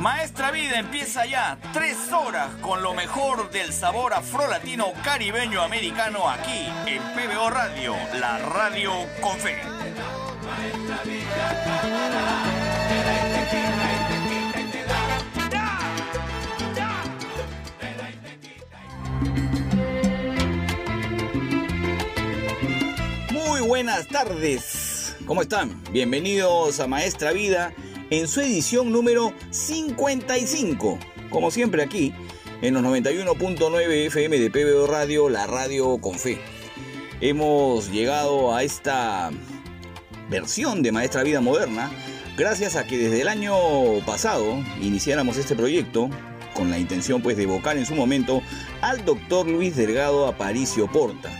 Maestra Vida empieza ya, tres horas con lo mejor del sabor afrolatino caribeño americano aquí en PBO Radio, la radio con fe. Muy buenas tardes. ¿Cómo están? Bienvenidos a Maestra Vida en su edición número 55. Como siempre aquí, en los 91.9 FM de PBO Radio, la radio con fe. Hemos llegado a esta versión de Maestra Vida Moderna gracias a que desde el año pasado iniciáramos este proyecto con la intención pues de evocar en su momento al doctor Luis Delgado Aparicio Porta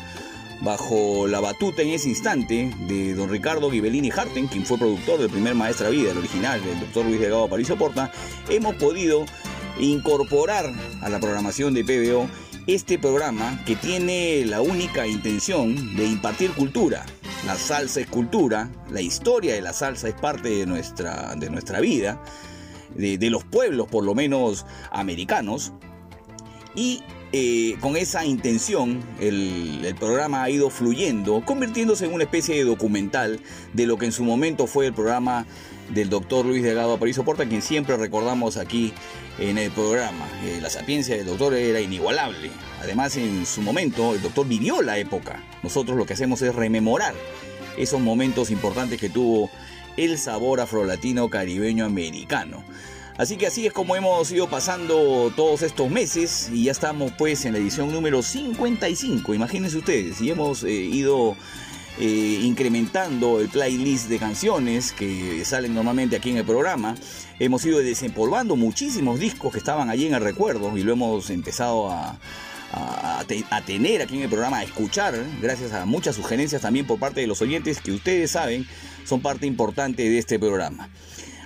bajo la batuta en ese instante de don Ricardo Ghibellini Harten, quien fue productor del primer Maestra Vida, el original del doctor Luis Delgado Aparicio Porta, hemos podido incorporar a la programación de PBO este programa que tiene la única intención de impartir cultura. La salsa es cultura, la historia de la salsa es parte de nuestra, de nuestra vida, de, de los pueblos por lo menos americanos, y eh, con esa intención el, programa ha ido fluyendo, convirtiéndose en una especie de documental de lo que en su momento fue el programa del doctor Luis Delgado Aparicio Porta, quien siempre recordamos aquí en el programa. Eh, la sapiencia del doctor era inigualable. Además, en su momento, el doctor vivió la época. Nosotros lo que hacemos es rememorar esos momentos importantes que tuvo el sabor afrolatino caribeño americano. Así que así es como hemos ido pasando todos estos meses y ya estamos pues en la edición número 55, imagínense ustedes, y hemos eh, ido eh, incrementando el playlist de canciones que salen normalmente aquí en el programa. Hemos ido desempolvando muchísimos discos que estaban allí en el recuerdo y lo hemos empezado a, a, a, tener aquí en el programa, a escuchar, gracias a muchas sugerencias también por parte de los oyentes que ustedes saben son parte importante de este programa.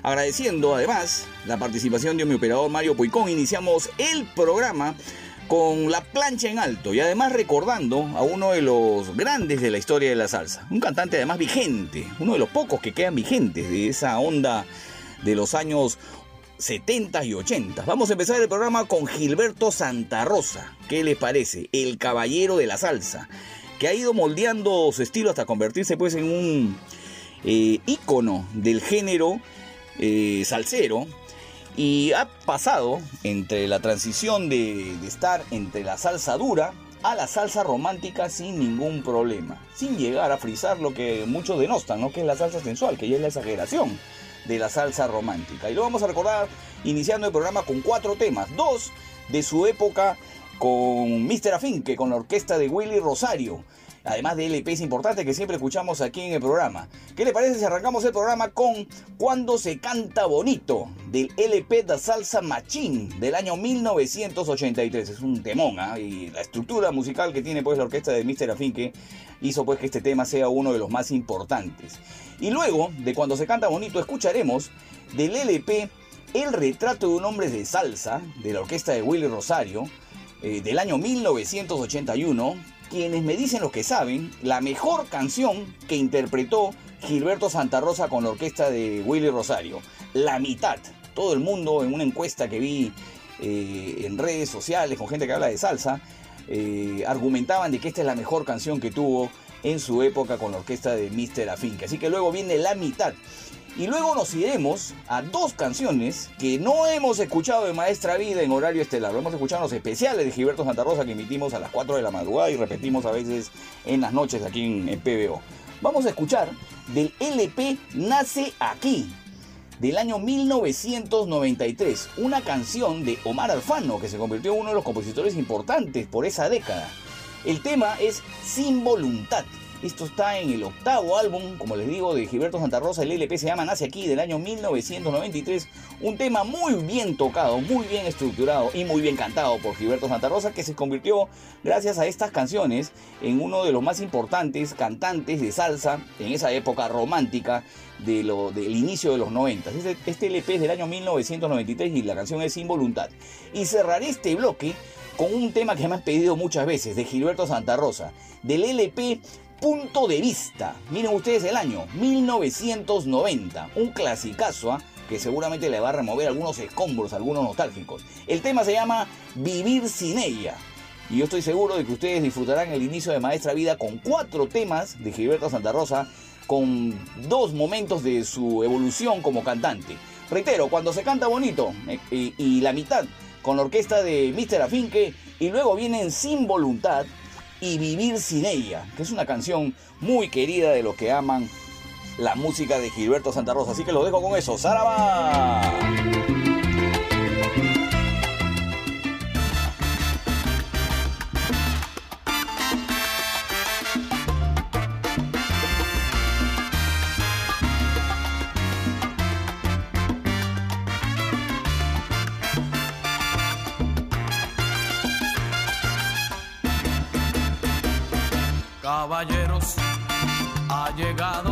Agradeciendo además la participación de mi operador Mario Puicón, iniciamos el programa con la plancha en alto y además recordando a uno de los grandes de la historia de la salsa, un cantante además vigente, uno de los pocos que quedan vigentes de esa onda de los años 70 y 80. Vamos a empezar el programa con Gilberto Santa Rosa. ¿Qué les parece? El caballero de la salsa, que ha ido moldeando su estilo hasta convertirse pues en un eh, ícono del género eh, salsero y ha pasado entre la transición de, estar entre la salsa dura a la salsa romántica sin ningún problema, sin llegar a frizar lo que muchos denostan, ¿no? que es la salsa sensual, que ya es la exageración de la salsa romántica. Y lo vamos a recordar iniciando el programa con cuatro temas, dos de su época con Mr. Afinque, con la orquesta de Willy Rosario además de LPs importantes que siempre escuchamos aquí en el programa. ¿Qué le parece si arrancamos el programa con Cuando se canta bonito, del LP de Salsa Machín del año 1983? Es un temón, ¿eh? y la estructura musical que tiene pues la orquesta de Mr. Afinque hizo pues que este tema sea uno de los más importantes. Y luego, de Cuando se canta bonito, escucharemos del LP El retrato de un hombre de salsa, de la orquesta de Willy Rosario, eh, del año 1981, quienes me dicen lo que saben, la mejor canción que interpretó Gilberto Santa Rosa con la orquesta de Willy Rosario. La mitad. Todo el mundo en una encuesta que vi eh, en redes sociales con gente que habla de salsa, eh, argumentaban de que esta es la mejor canción que tuvo en su época con la orquesta de Mr. Afinque. Así que luego viene la mitad. Y luego nos iremos a dos canciones que no hemos escuchado de Maestra Vida en horario estelar. Lo hemos escuchado en los especiales de Gilberto Santa Rosa que emitimos a las 4 de la madrugada y repetimos a veces en las noches aquí en, en PBO. Vamos a escuchar del LP Nace Aquí, del año 1993, una canción de Omar Alfano que se convirtió en uno de los compositores importantes por esa década. El tema es Sin Voluntad. Esto está en el octavo álbum, como les digo, de Gilberto Santa Rosa. El LP se llama Nace aquí, del año 1993. Un tema muy bien tocado, muy bien estructurado y muy bien cantado por Gilberto Santa Rosa, que se convirtió, gracias a estas canciones, en uno de los más importantes cantantes de salsa en esa época romántica del inicio de los 90. Este, este LP es del año 1993 y la canción es Sin Voluntad. Y cerraré este bloque con un tema que me han pedido muchas veces, de Gilberto Santa Rosa, del LP Punto de Vista. Miren ustedes el año 1990, un clasicazo ¿ah? que seguramente le va a remover algunos escombros, algunos nostálgicos. El tema se llama Vivir sin ella. Y yo estoy seguro de que ustedes disfrutarán el inicio de Maestra Vida con cuatro temas de Gilberto Santa Rosa, con dos momentos de su evolución como cantante. Reitero, cuando se canta bonito eh, y, y la mitad con la orquesta de Mr. Afinque y luego vienen Sin Voluntad y Vivir sin ella, que es una canción muy querida de los que aman la música de Gilberto Santa Rosa. Así que lo dejo con eso. ¡Saraba! Caballeros, ha llegado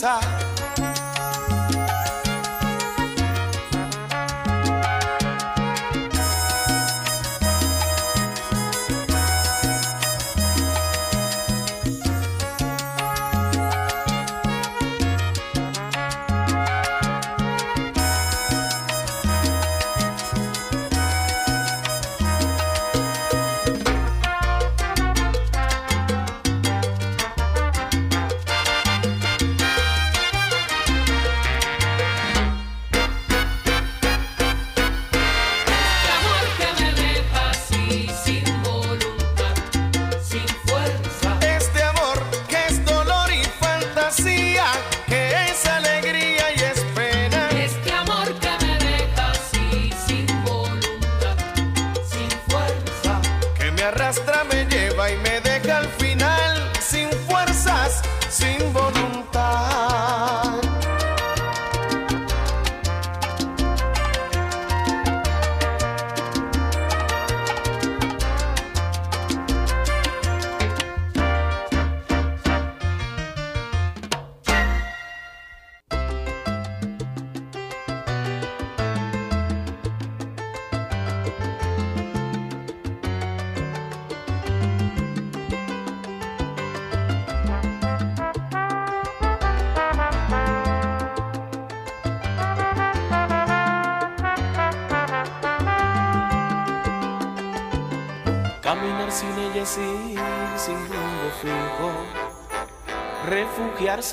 time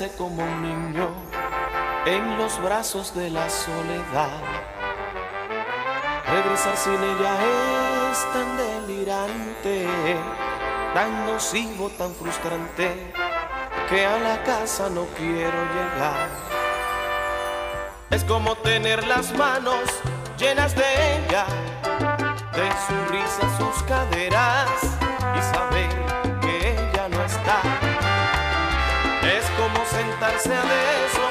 como un niño en los brazos de la soledad. Regresar sin ella es tan delirante, tan nocivo, tan frustrante, que a la casa no quiero llegar. Es como tener las manos llenas de ella, de su risa, sus caderas sentarse a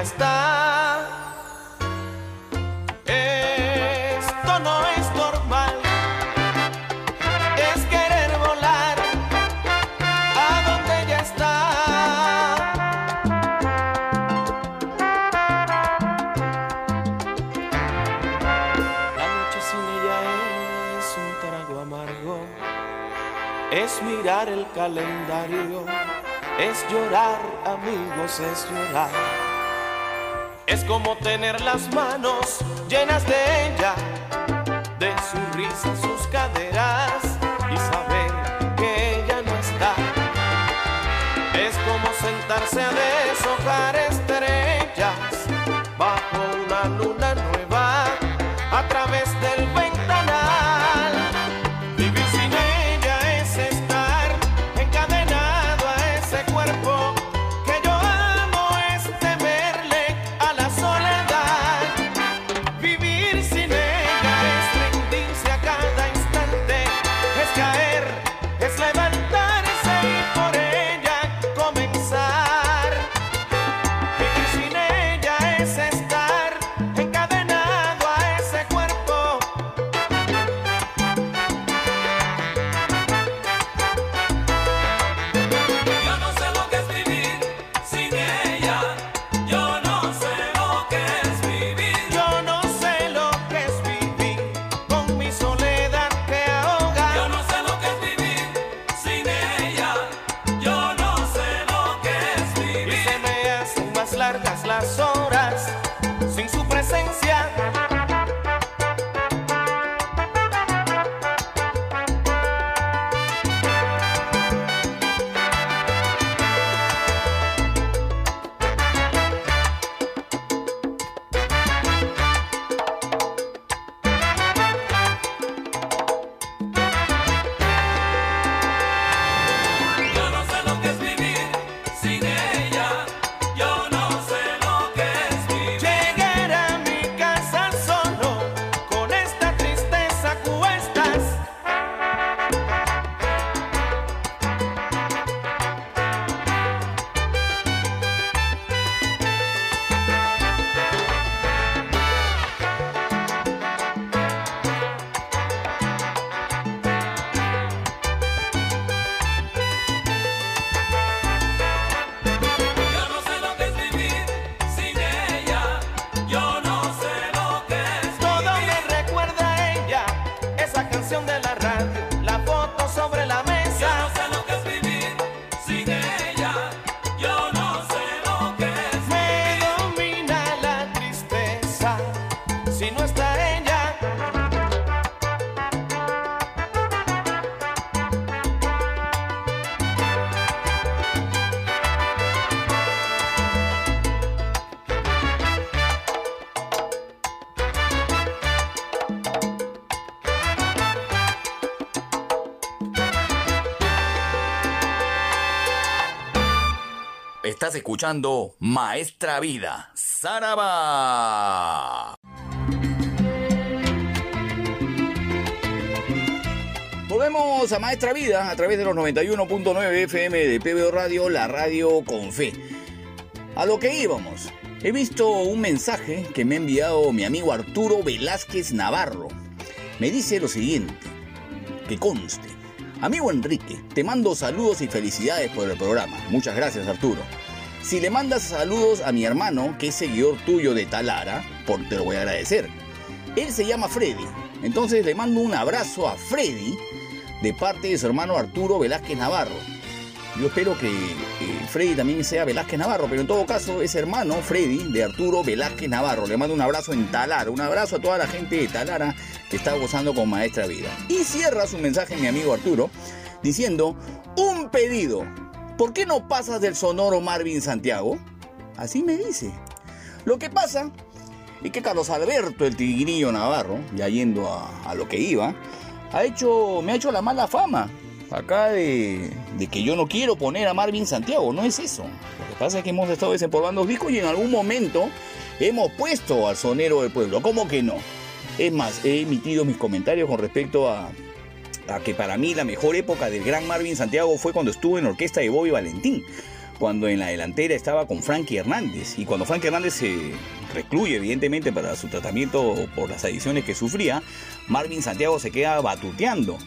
está. Esto no es normal. Es querer volar a donde ella está. La noche sin ella es un trago amargo. Es mirar el calendario. Es llorar, amigos, es llorar. Es como tener las manos llenas de ella, de su risa, sus caderas y saber que ella no está. Es como sentarse a deshojar estrellas bajo una luna nueva Estás escuchando Maestra Vida, Saraba. Volvemos a Maestra Vida a través de los 91.9 FM de PBO Radio, la radio con fe. A lo que íbamos. He visto un mensaje que me ha enviado mi amigo Arturo Velázquez Navarro. Me dice lo siguiente, que conste. Amigo Enrique, te mando saludos y felicidades por el programa. Muchas gracias Arturo. Si le mandas saludos a mi hermano, que es seguidor tuyo de Talara, por, te lo voy a agradecer. Él se llama Freddy. Entonces le mando un abrazo a Freddy de parte de su hermano Arturo Velázquez Navarro. Yo espero que Freddy también sea Velázquez Navarro, pero en todo caso es hermano Freddy de Arturo Velázquez Navarro. Le mando un abrazo en Talara, un abrazo a toda la gente de Talara que está gozando con Maestra Vida. Y cierra su mensaje mi amigo Arturo diciendo, un pedido, ¿por qué no pasas del sonoro Marvin Santiago? Así me dice. Lo que pasa es que Carlos Alberto, el tigrillo Navarro, ya yendo a, lo que iba, ha hecho, me ha hecho la mala fama acá de, de, que yo no quiero poner a Marvin Santiago, no es eso. Lo que pasa es que hemos estado desempolvando discos y en algún momento hemos puesto al sonero del pueblo, ¿cómo que no? Es más, he emitido mis comentarios con respecto a, que para mí la mejor época del gran Marvin Santiago fue cuando estuvo en la orquesta de Bobby Valentín cuando en la delantera estaba con Frankie Hernández y cuando Frankie Hernández se recluye evidentemente para su tratamiento por las adicciones que sufría, Marvin Santiago se queda batuteando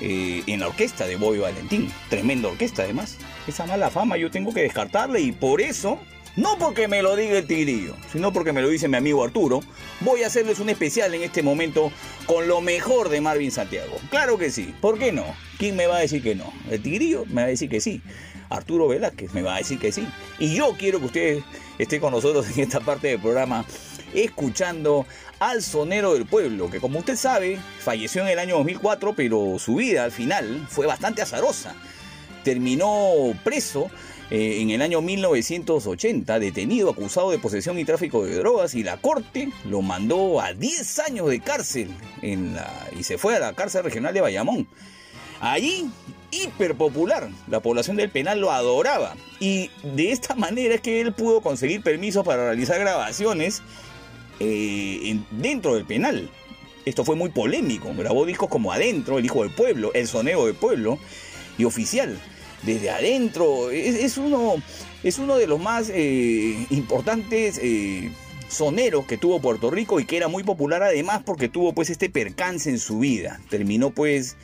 eh, en la orquesta de Bobby Valentín, tremenda orquesta además. Esa mala fama yo tengo que descartarle y por eso, no porque me lo diga el tigrillo, sino porque me lo dice mi amigo Arturo, voy a hacerles un especial en este momento con lo mejor de Marvin Santiago. Claro que sí, ¿por qué no? ¿Quién me va a decir que no? El tigrillo me va a decir que sí. Arturo Velázquez me va a decir que sí. Y yo quiero que usted esté con nosotros en esta parte del programa escuchando al sonero del pueblo, que como usted sabe, falleció en el año 2004, pero su vida al final fue bastante azarosa. Terminó preso eh, en el año 1980, detenido, acusado de posesión y tráfico de drogas, y la corte lo mandó a 10 años de cárcel y se fue a la cárcel regional de Bayamón. Allí, hiper popular, la población del penal lo adoraba. Y de esta manera es que él pudo conseguir permiso para realizar grabaciones eh, en, dentro del penal. Esto fue muy polémico. Grabó discos como Adentro, El Hijo del Pueblo, El Soneo del Pueblo y Oficial. Desde adentro, es, uno, es uno de los más eh, importantes eh, soneros que tuvo Puerto Rico y que era muy popular además porque tuvo pues este percance en su vida. Terminó pues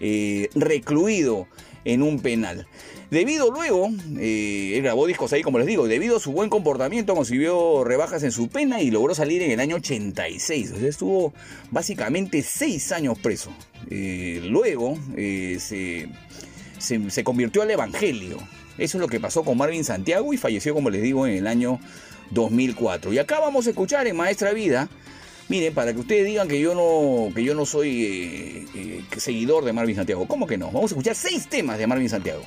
eh, recluido en un penal. Debido luego, él grabó discos ahí como les digo, debido a su buen comportamiento consiguió rebajas en su pena y logró salir en el año 86. O sea, estuvo básicamente seis años preso. Luego se, se, convirtió al Evangelio. Eso es lo que pasó con Marvin Santiago y falleció, como les digo, en el año 2004. Y acá vamos a escuchar en Maestra Vida Miren, para que ustedes digan que yo no, que yo no soy eh, eh, seguidor de Marvin Santiago. ¿Cómo que no? Vamos a escuchar seis temas de Marvin Santiago.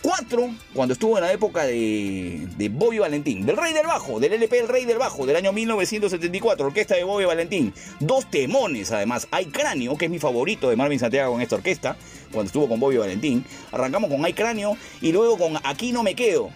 Cuatro, cuando estuvo en la época de, Bobby Valentín, del Rey del Bajo, del LP El Rey del Bajo, del año 1974, orquesta de Bobby Valentín. Dos temones, además. Hay Cráneo, que es mi favorito de Marvin Santiago en esta orquesta, cuando estuvo con Bobby Valentín. Arrancamos con Hay Cráneo y luego con Aquí no me quedo,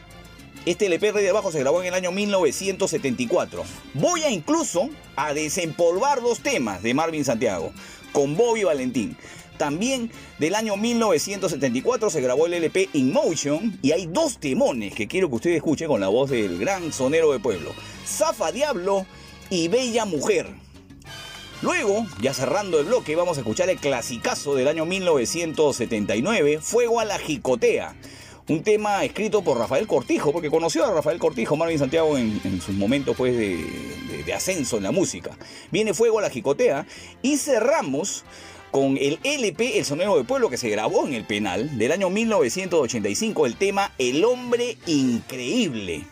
este LP Rey de Bajo se grabó en el año 1974. Voy a incluso a desempolvar dos temas de Marvin Santiago con Bobby Valentín. También del año 1974 se grabó el LP In Motion y hay dos temones que quiero que ustedes escuchen con la voz del gran sonero de pueblo. Zafa Diablo y Bella Mujer. Luego, ya cerrando el bloque, vamos a escuchar el clasicazo del año 1979, Fuego a la Jicotea un tema escrito por Rafael Cortijo, porque conoció a Rafael Cortijo, Marvin Santiago, en, sus momentos pues, de, de, de, ascenso en la música. Viene Fuego a la Jicotea y cerramos con el LP El Sonero del Pueblo que se grabó en el penal del año 1985, el tema El Hombre Increíble.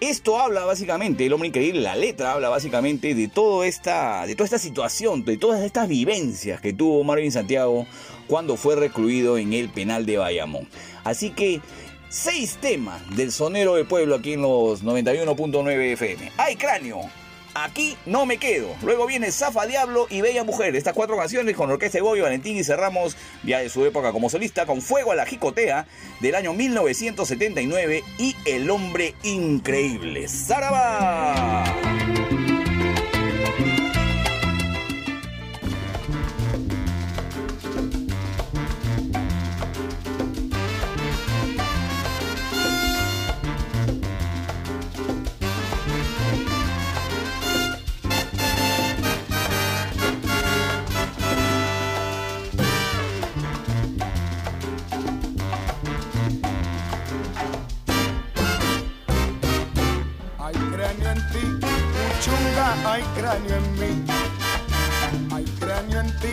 Esto habla básicamente, el hombre increíble, la letra habla básicamente de, todo esta, de toda esta situación, de todas estas vivencias que tuvo Marvin Santiago cuando fue recluido en el penal de Bayamón. Así que seis temas del sonero del pueblo aquí en los 91.9 FM. ¡Ay, cráneo! Aquí no me quedo. Luego viene Zafa Diablo y Bella Mujer. Estas cuatro canciones con Orquesta de Boy Valentín y cerramos ya de su época como solista con Fuego a la Jicotea del año 1979 y El Hombre Increíble. ¡Zaraba! hay cráneo en mí. Hay cráneo en ti,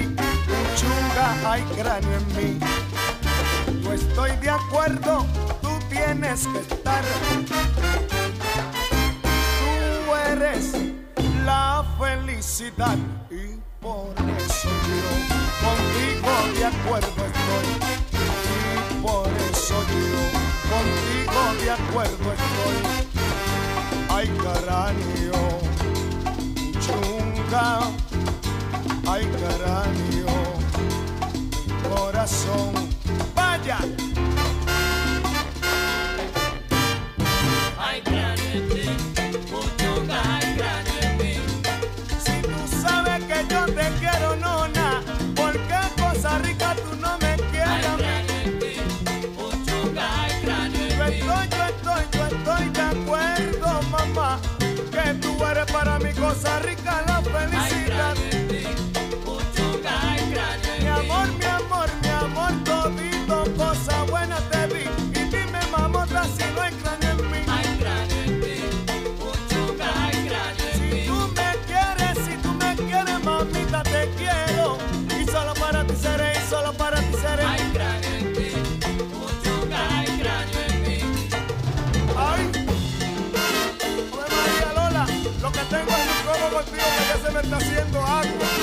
lechuga, hay cráneo en mí. Yo estoy de acuerdo, tú tienes que estar. Tú eres la felicidad y por eso yo contigo de acuerdo estoy. Y por eso yo contigo de acuerdo estoy. Ay, caranio ay cráneo, corazón, vaya. Costa Rica lo felicita. por que ya se me está haciendo agua.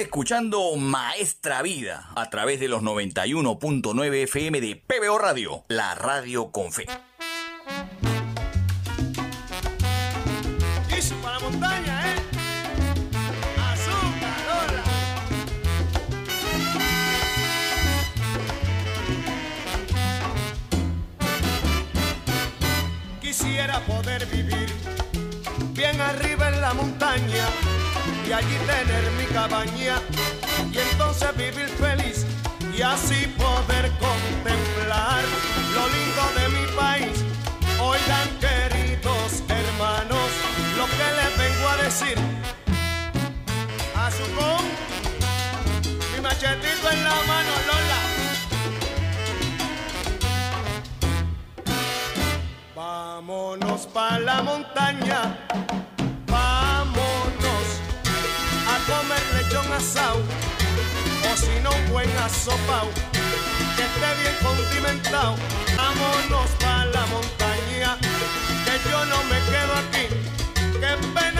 escuchando Maestra Vida a través de los 91.9 FM de PBO Radio, la radio con fe. ¿eh? Quisiera poder vivir bien arriba en la montaña y allí tener mi cabaña y entonces vivir feliz y así poder contemplar lo lindo de mi país. Oigan queridos hermanos lo que les vengo a decir. A su con mi machetito en la mano, Lola. Vámonos para la montaña o si no un buen asopao que esté bien condimentado. Vámonos para la montaña que yo no me quedo aquí. Qué pena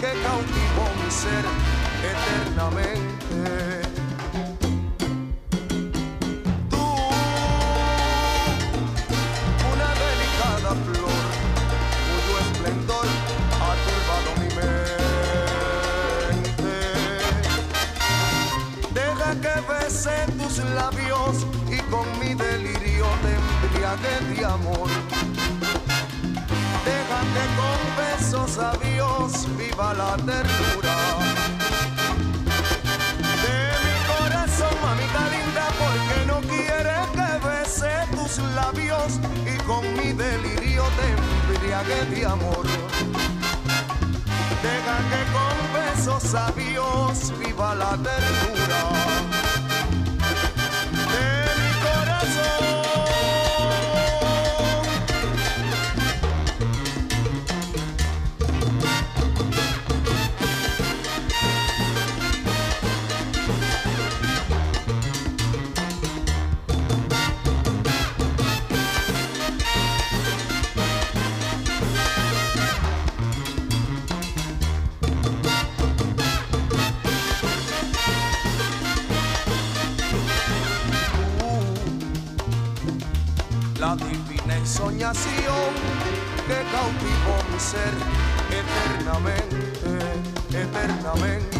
Que cautivó mi ser eternamente. Tú, una delicada flor cuyo esplendor ha turbado mi mente. Deja que bese tus labios y con mi delirio te embriague de amor. Deja que con besos a Dios viva la ternura de mi corazón, mamita linda, porque no quiere que bese tus labios y con mi delirio te embriague de amor. Deja que con besos a Dios viva la ternura ser eternamente, eternamente.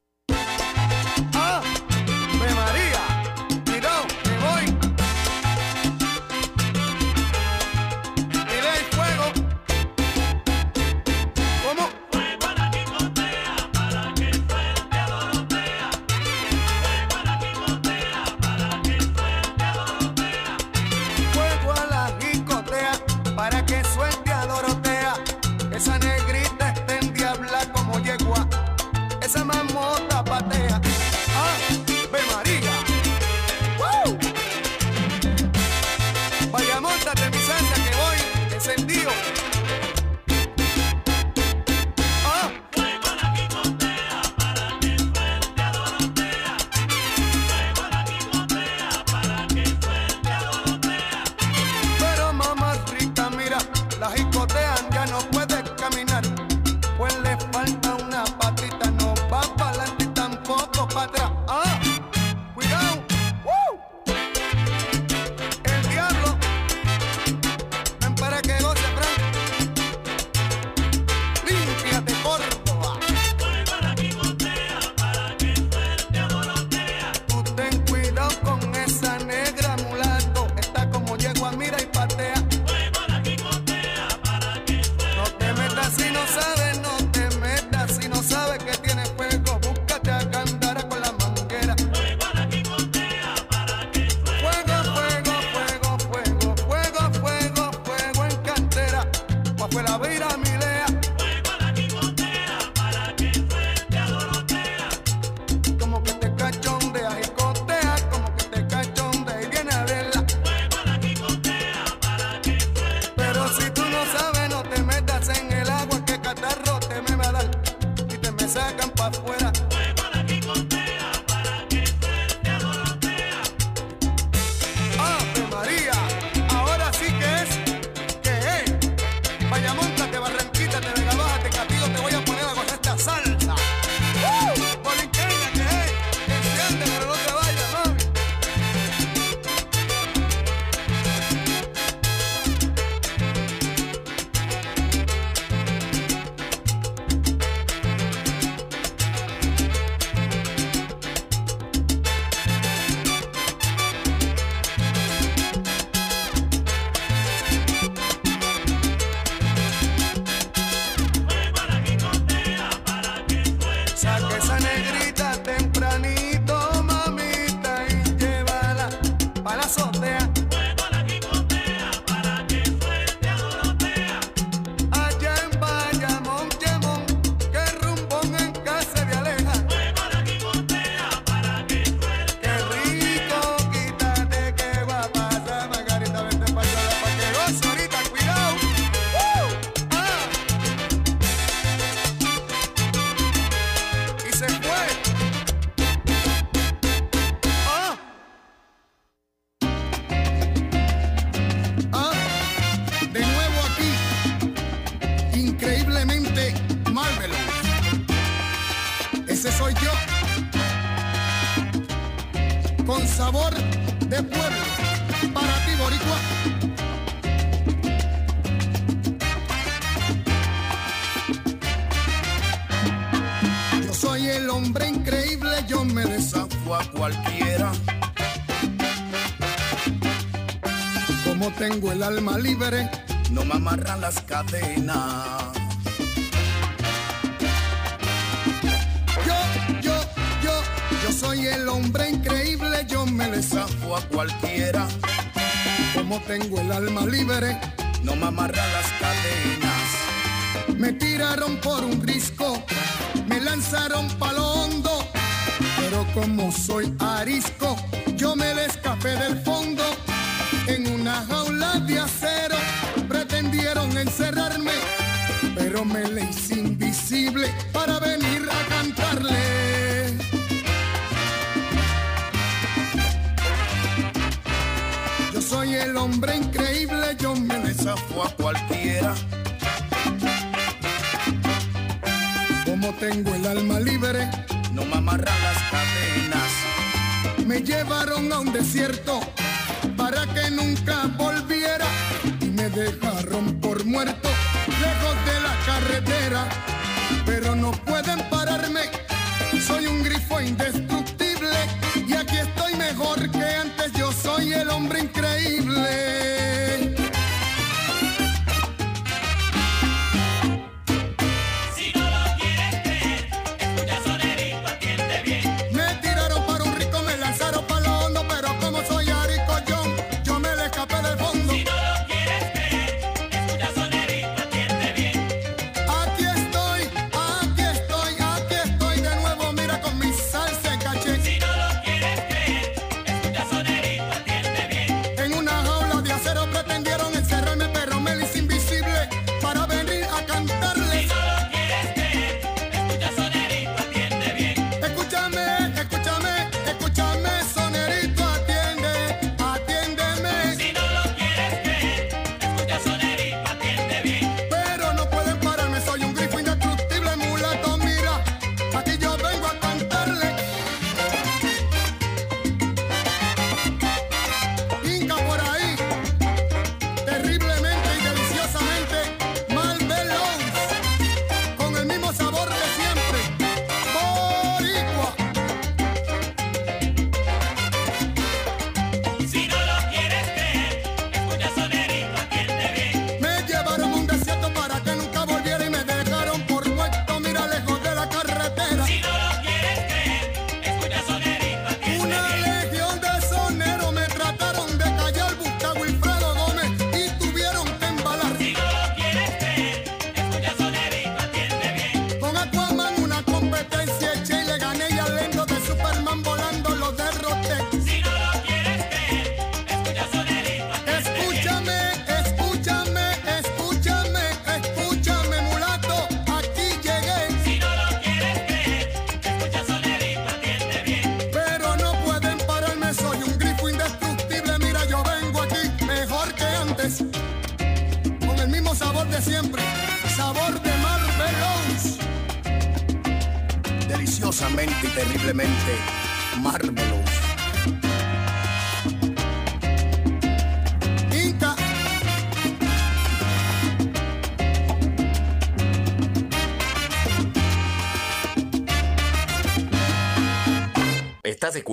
tengo el alma libre, no me amarran las cadenas. Yo, yo, yo, yo soy el hombre increíble, yo me le zafo a cualquiera. Como tengo el alma libre, no me amarran las cadenas. Me tiraron por un risco, me lanzaron palo hondo, pero como soy arisco, llevaron a un desierto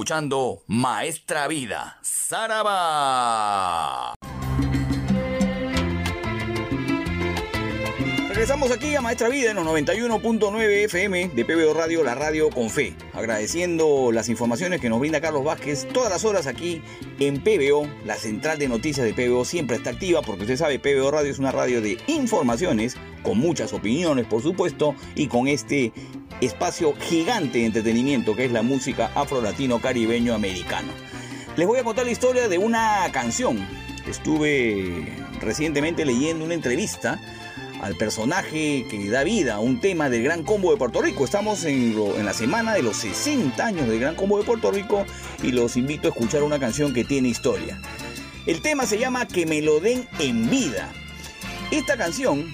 escuchando Maestra Vida, Saraba. Regresamos aquí a Maestra Vida en los 91.9 FM de PBO Radio, la radio con fe. Agradeciendo las informaciones que nos brinda Carlos Vázquez todas las horas aquí en PBO. La central de noticias de PBO siempre está activa porque usted sabe, PBO Radio es una radio de informaciones con muchas opiniones, por supuesto, y con este espacio gigante de entretenimiento que es la música afro-latino caribeño americano. Les voy a contar la historia de una canción. Estuve recientemente leyendo una entrevista al personaje que da vida a un tema del Gran Combo de Puerto Rico. Estamos en, en la semana de los 60 años del Gran Combo de Puerto Rico y los invito a escuchar una canción que tiene historia. El tema se llama Que me lo den en vida. Esta canción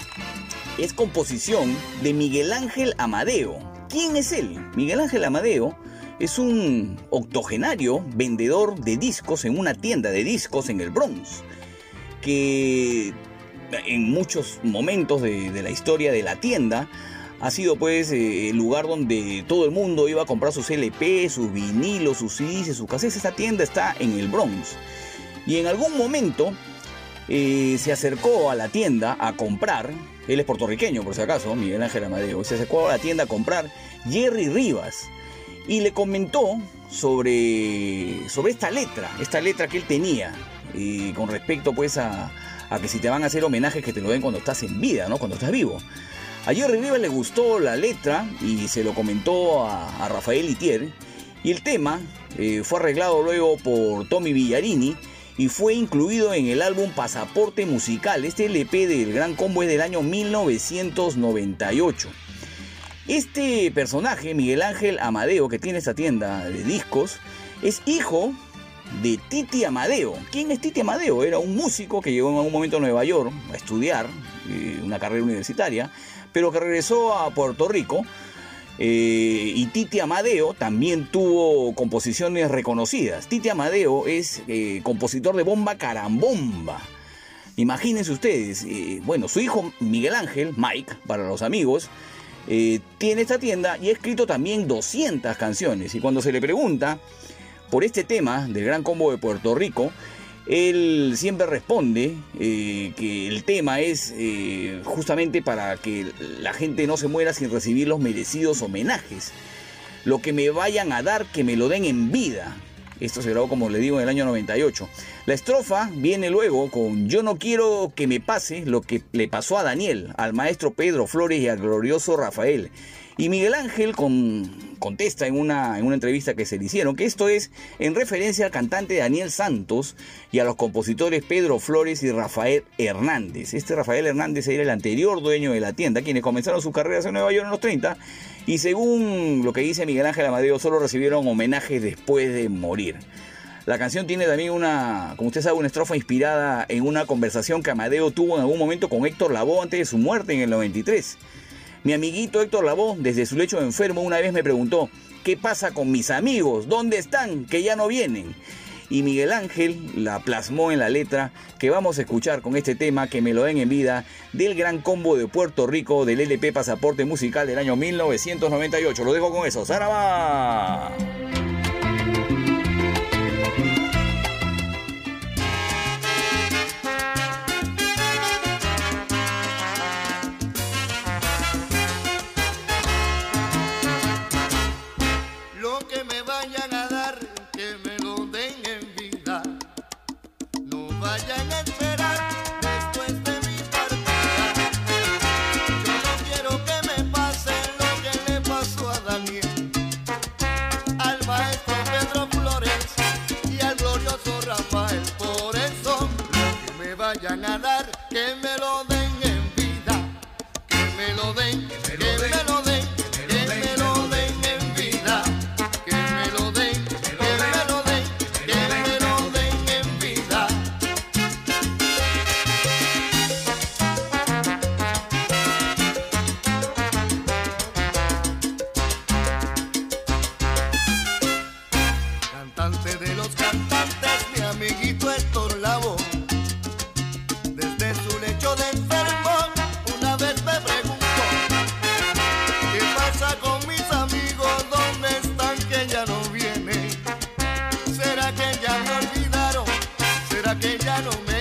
es composición de Miguel Ángel Amadeo. ¿Quién es él? Miguel Ángel Amadeo es un octogenario vendedor de discos en una tienda de discos en el Bronx, que en muchos momentos de, la historia de la tienda ha sido pues eh, el lugar donde todo el mundo iba a comprar sus LP, sus vinilos, sus CDs, sus cassettes. Esta tienda está en el Bronx. Y en algún momento eh, se acercó a la tienda a comprar, él es puertorriqueño por si acaso, Miguel Ángel Amadeo, se acercó a la tienda a comprar Jerry Rivas y le comentó sobre, sobre esta letra, esta letra que él tenía eh, con respecto pues a, a que si te van a hacer homenajes que te lo den cuando estás en vida, ¿no? Cuando estás vivo. A Jerry Rivas le gustó la letra y se lo comentó a, a Rafael Itier y el tema eh, fue arreglado luego por Tommy Villarini y fue incluido en el álbum Pasaporte Musical. Este LP del Gran Combo es del año 1998. Este personaje, Miguel Ángel Amadeo, que tiene esta tienda de discos, es hijo de Titi Amadeo. ¿Quién es Titi Amadeo? Era un músico que llegó en algún momento a Nueva York a estudiar eh, una carrera universitaria, pero que regresó a Puerto Rico. Eh, y Titi Amadeo también tuvo composiciones reconocidas. Titi Amadeo es eh, compositor de Bomba Carambomba. Imagínense ustedes, eh, bueno, su hijo Miguel Ángel, Mike, para los amigos, tiene esta tienda y ha escrito también 200 canciones. Y cuando se le pregunta por este tema del Gran Combo de Puerto Rico, él siempre responde eh, que el tema es eh, justamente para que la gente no se muera sin recibir los merecidos homenajes. Lo que me vayan a dar, que me lo den en vida. Esto se grabó, como le digo, en el año 98. La estrofa viene luego con Yo no quiero que me pase lo que le pasó a Daniel, al maestro Pedro Flores y al glorioso Rafael. Y Miguel Ángel con- contesta en una, en una entrevista que se le hicieron que esto es en referencia al cantante Daniel Santos y a los compositores Pedro Flores y Rafael Hernández. Este Rafael Hernández era el anterior dueño de la tienda, quienes comenzaron sus carreras en Nueva York en los 30 y según lo que dice Miguel Ángel Amadeo, solo recibieron homenajes después de morir. La canción tiene también una, como usted sabe, una estrofa inspirada en una conversación que Amadeo tuvo en algún momento con Héctor Lavoe antes de su muerte en el 93. Mi amiguito Héctor Lavoe, desde su lecho de enfermo, una vez me preguntó, ¿qué pasa con mis amigos? ¿Dónde están? Que ya no vienen. Y Miguel Ángel la plasmó en la letra que vamos a escuchar con este tema que me lo den en vida del gran combo de Puerto Rico del LP Pasaporte Musical del año 1998. Lo dejo con eso. ¡Zaraba! que ya no me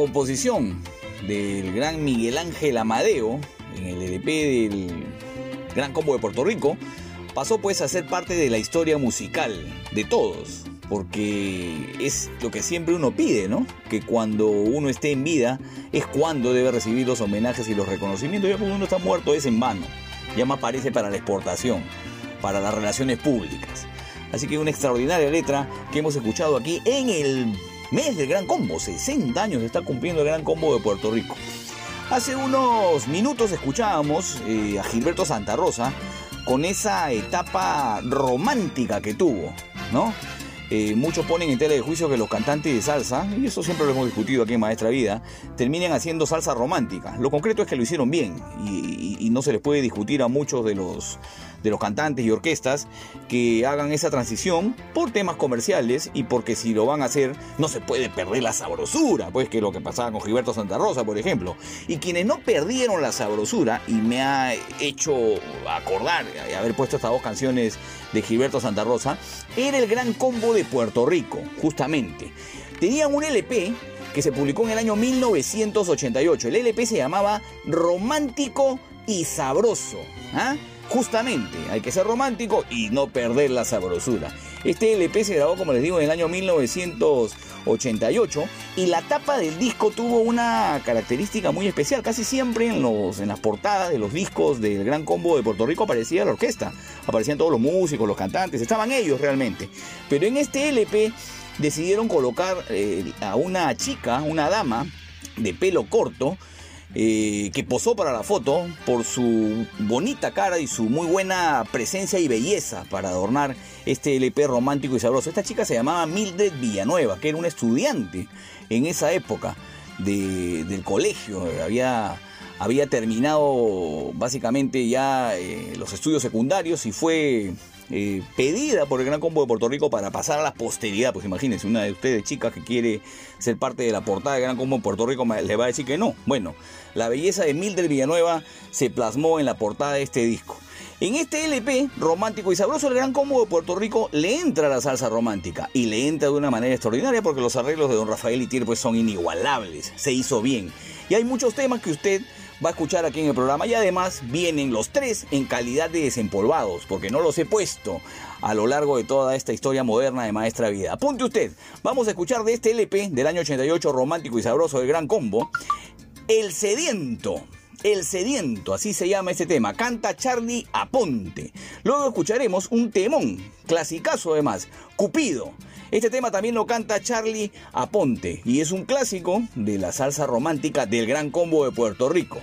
composición del gran Miguel Ángel Amadeo en el LP del Gran Combo de Puerto Rico pasó pues a ser parte de la historia musical de todos, porque es lo que siempre uno pide, ¿no? Que cuando uno esté en vida es cuando debe recibir los homenajes y los reconocimientos, ya cuando uno está muerto es en vano, ya más parece para la exportación, para las relaciones públicas. Así que una extraordinaria letra que hemos escuchado aquí en el mes del Gran Combo. 60 años está cumpliendo el Gran Combo de Puerto Rico. Hace unos minutos escuchábamos eh, a Gilberto Santa Rosa con esa etapa romántica que tuvo, ¿no? Eh, muchos ponen en tela de juicio que los cantantes de salsa, y eso siempre lo hemos discutido aquí en Maestra Vida, terminen haciendo salsa romántica. Lo concreto es que lo hicieron bien y, y- y no se les puede discutir a muchos de los, de los cantantes y orquestas que hagan esa transición por temas comerciales y porque si lo van a hacer no se puede perder la sabrosura, pues que es lo que pasaba con Gilberto Santa Rosa, por ejemplo. Y quienes no perdieron la sabrosura y me ha hecho acordar de haber puesto estas dos canciones de Gilberto Santa Rosa, era el gran combo de Puerto Rico, justamente. Tenían un LP que se publicó en el año 1988. El LP se llamaba Romántico y Sabroso. ¿ah? Justamente, hay que ser romántico y no perder la sabrosura. Este LP se grabó, como les digo, en el año 88 y la tapa del disco tuvo una característica muy especial. Casi siempre en, los, en las portadas de los discos del Gran Combo de Puerto Rico aparecía la orquesta, aparecían todos los músicos, los cantantes, estaban ellos realmente. Pero en este LP decidieron colocar eh, a una chica, una dama de pelo corto, eh, que posó para la foto por su bonita cara y su muy buena presencia y belleza para adornar este LP romántico y sabroso. Esta chica se llamaba Mildred Villanueva, que era una estudiante en esa época del colegio. Había, terminado básicamente ya eh, los estudios secundarios y fue eh, pedida por el Gran Combo de Puerto Rico para pasar a la posteridad. Pues imagínense, una de ustedes chicas que quiere ser parte de la portada del Gran Combo de Puerto Rico le va a decir que no. Bueno, la belleza de Mildred Villanueva se plasmó en la portada de este disco. En este LP, romántico y sabroso, el Gran Combo de Puerto Rico le entra la salsa romántica y le entra de una manera extraordinaria porque los arreglos de Don Rafael Itier pues son inigualables, se hizo bien. Y hay muchos temas que usted va a escuchar aquí en el programa y además vienen los tres en calidad de desempolvados, porque no los he puesto a lo largo de toda esta historia moderna de Maestra Vida. Apunte usted, vamos a escuchar de este LP del año 88 romántico y sabroso del Gran Combo, El Sediento. El Sediento, así se llama este tema, canta Charlie Aponte. Luego escucharemos un temón, clasicazo además, Cupido. Este tema también lo canta Charlie Aponte y es un clásico de la salsa romántica del Gran Combo de Puerto Rico.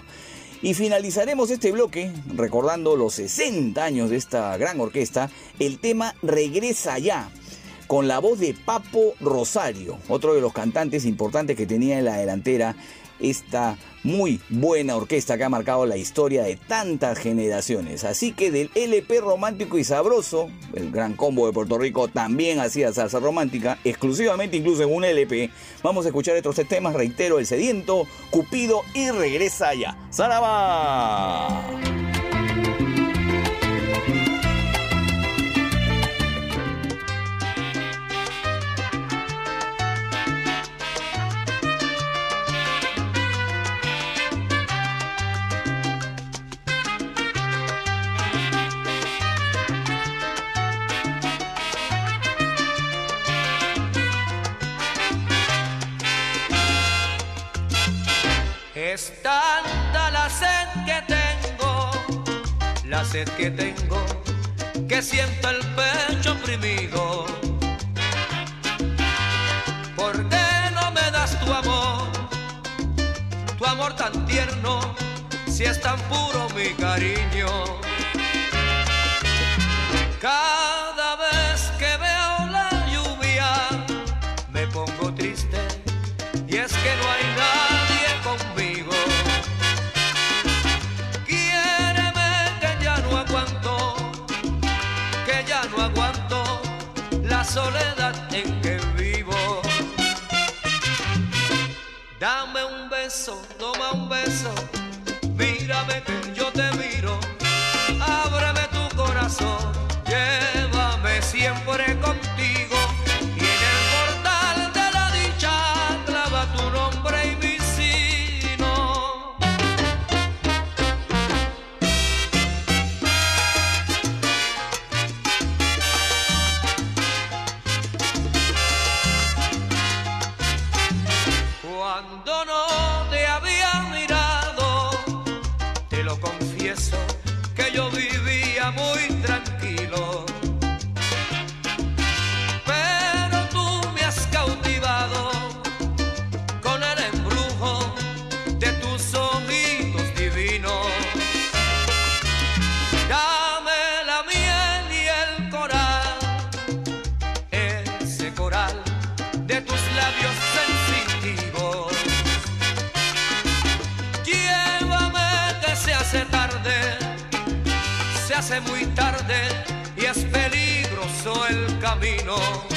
Y finalizaremos este bloque recordando los 60 años de esta gran orquesta, el tema Regresa ya, con la voz de Papo Rosario, otro de los cantantes importantes que tenía en la delantera esta muy buena orquesta que ha marcado la historia de tantas generaciones. Así que del LP romántico y sabroso, el gran combo de Puerto Rico también hacía salsa romántica, exclusivamente incluso en un LP. Vamos a escuchar estos tres temas, reitero, El Sediento, Cupido y Regresa ya. ¡Saraba! Es tanta la sed que tengo, la sed que tengo, que siento el pecho oprimido. ¿Por qué no me das tu amor, tu amor tan tierno, si es tan puro mi cariño? Cada vez Dame un beso, toma un beso, camino.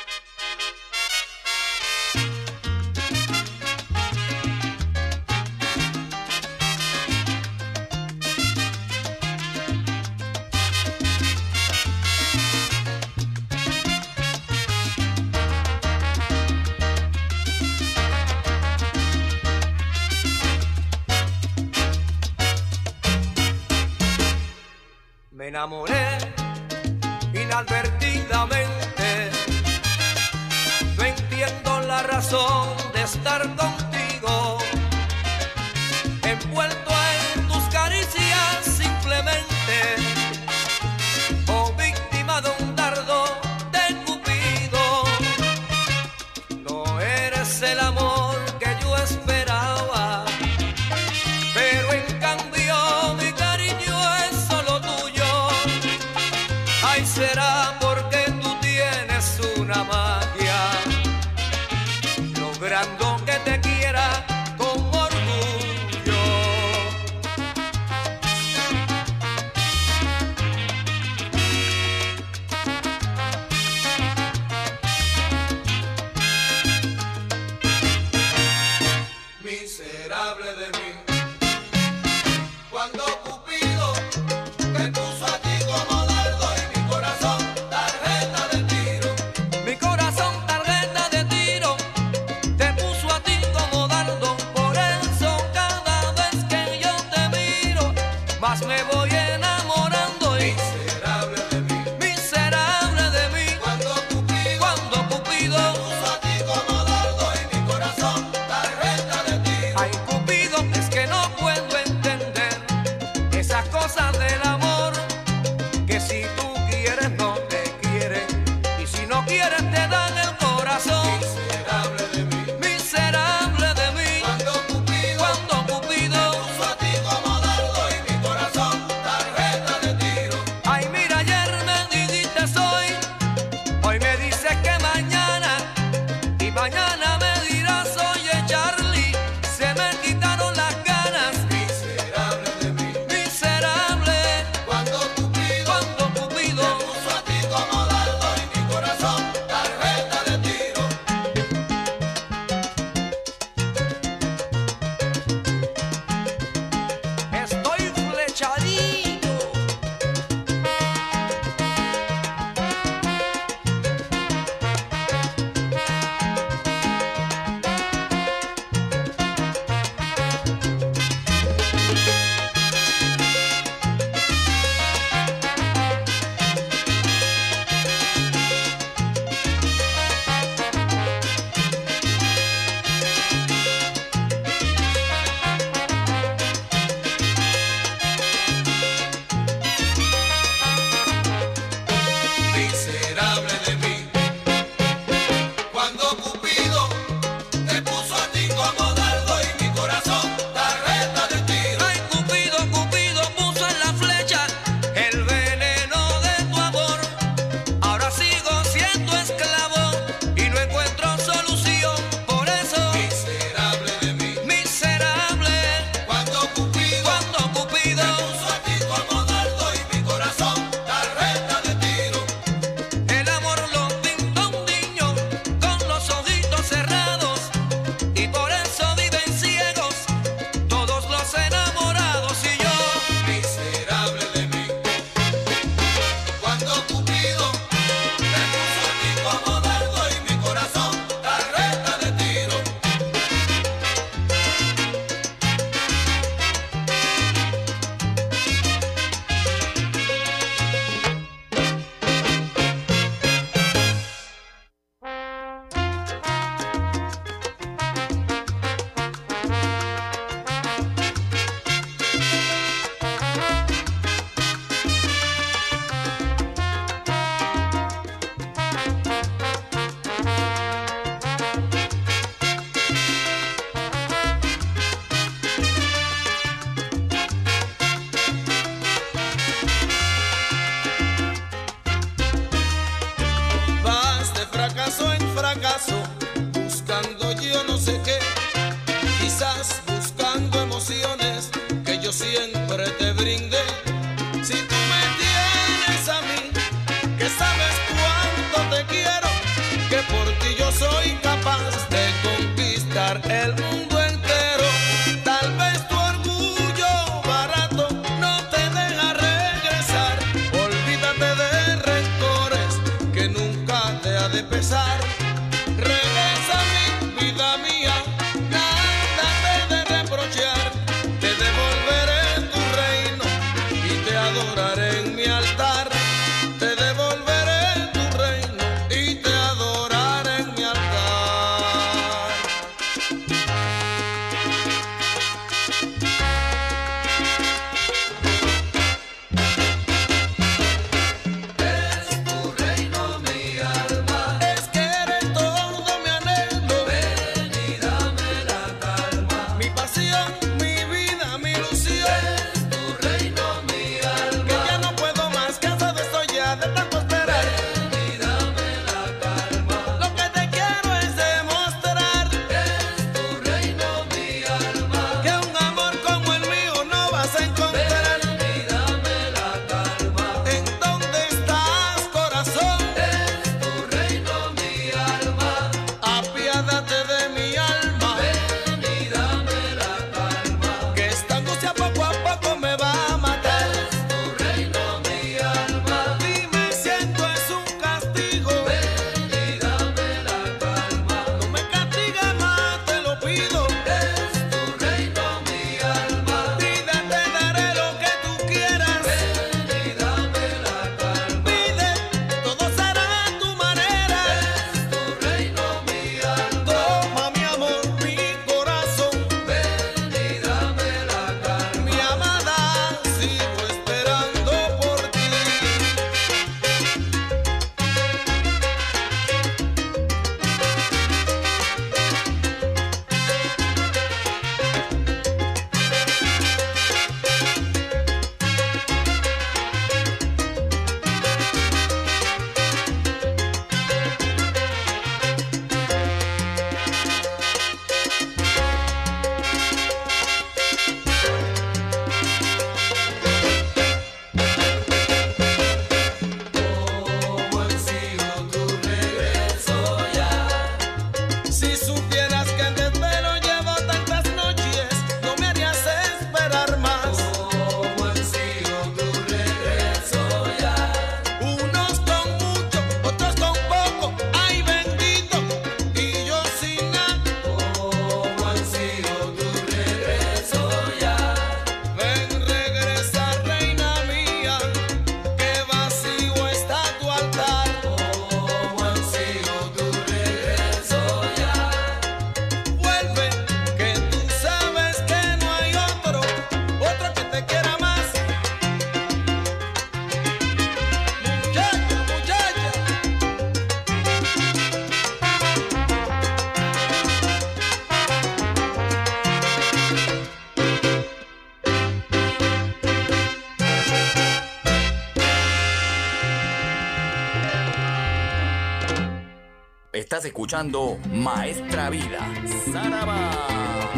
Maestra Vida. Saraba.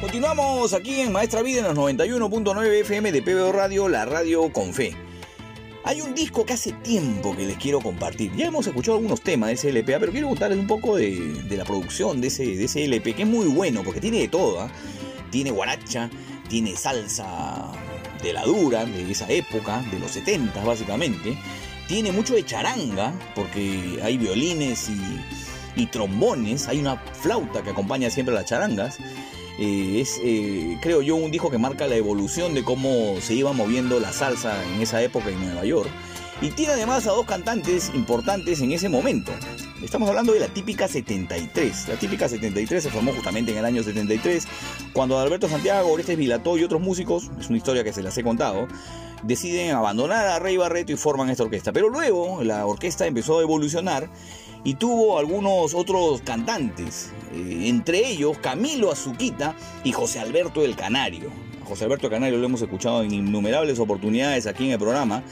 Continuamos aquí en Maestra Vida en los 91.9 FM de PBO Radio, la radio con fe. Hay un disco que hace tiempo que les quiero compartir. Ya hemos escuchado algunos temas de ese LPA, pero quiero contarles un poco de, de la producción de ese, de ese LP, que es muy bueno, porque tiene de todo. ¿ah? Tiene guaracha, tiene salsa de la dura, de esa época, de los 70 básicamente. Tiene mucho de charanga, porque hay violines y, y trombones. Hay una flauta que acompaña siempre a las charangas. Eh, es, eh, creo yo, un disco que marca la evolución de cómo se iba moviendo la salsa en esa época en Nueva York. Y tiene además a dos cantantes importantes en ese momento. Estamos hablando de la típica 73. La típica 73 se formó justamente en el año 73, cuando Alberto Santiago, Orestes Vilató y otros músicos, es una historia que se las he contado, deciden abandonar a Rey Barreto y forman esta orquesta. Pero luego la orquesta empezó a evolucionar y tuvo algunos otros cantantes, eh, entre ellos Camilo Azuquita y José Alberto el Canario. José Alberto el Canario lo hemos escuchado en innumerables oportunidades aquí en el programa.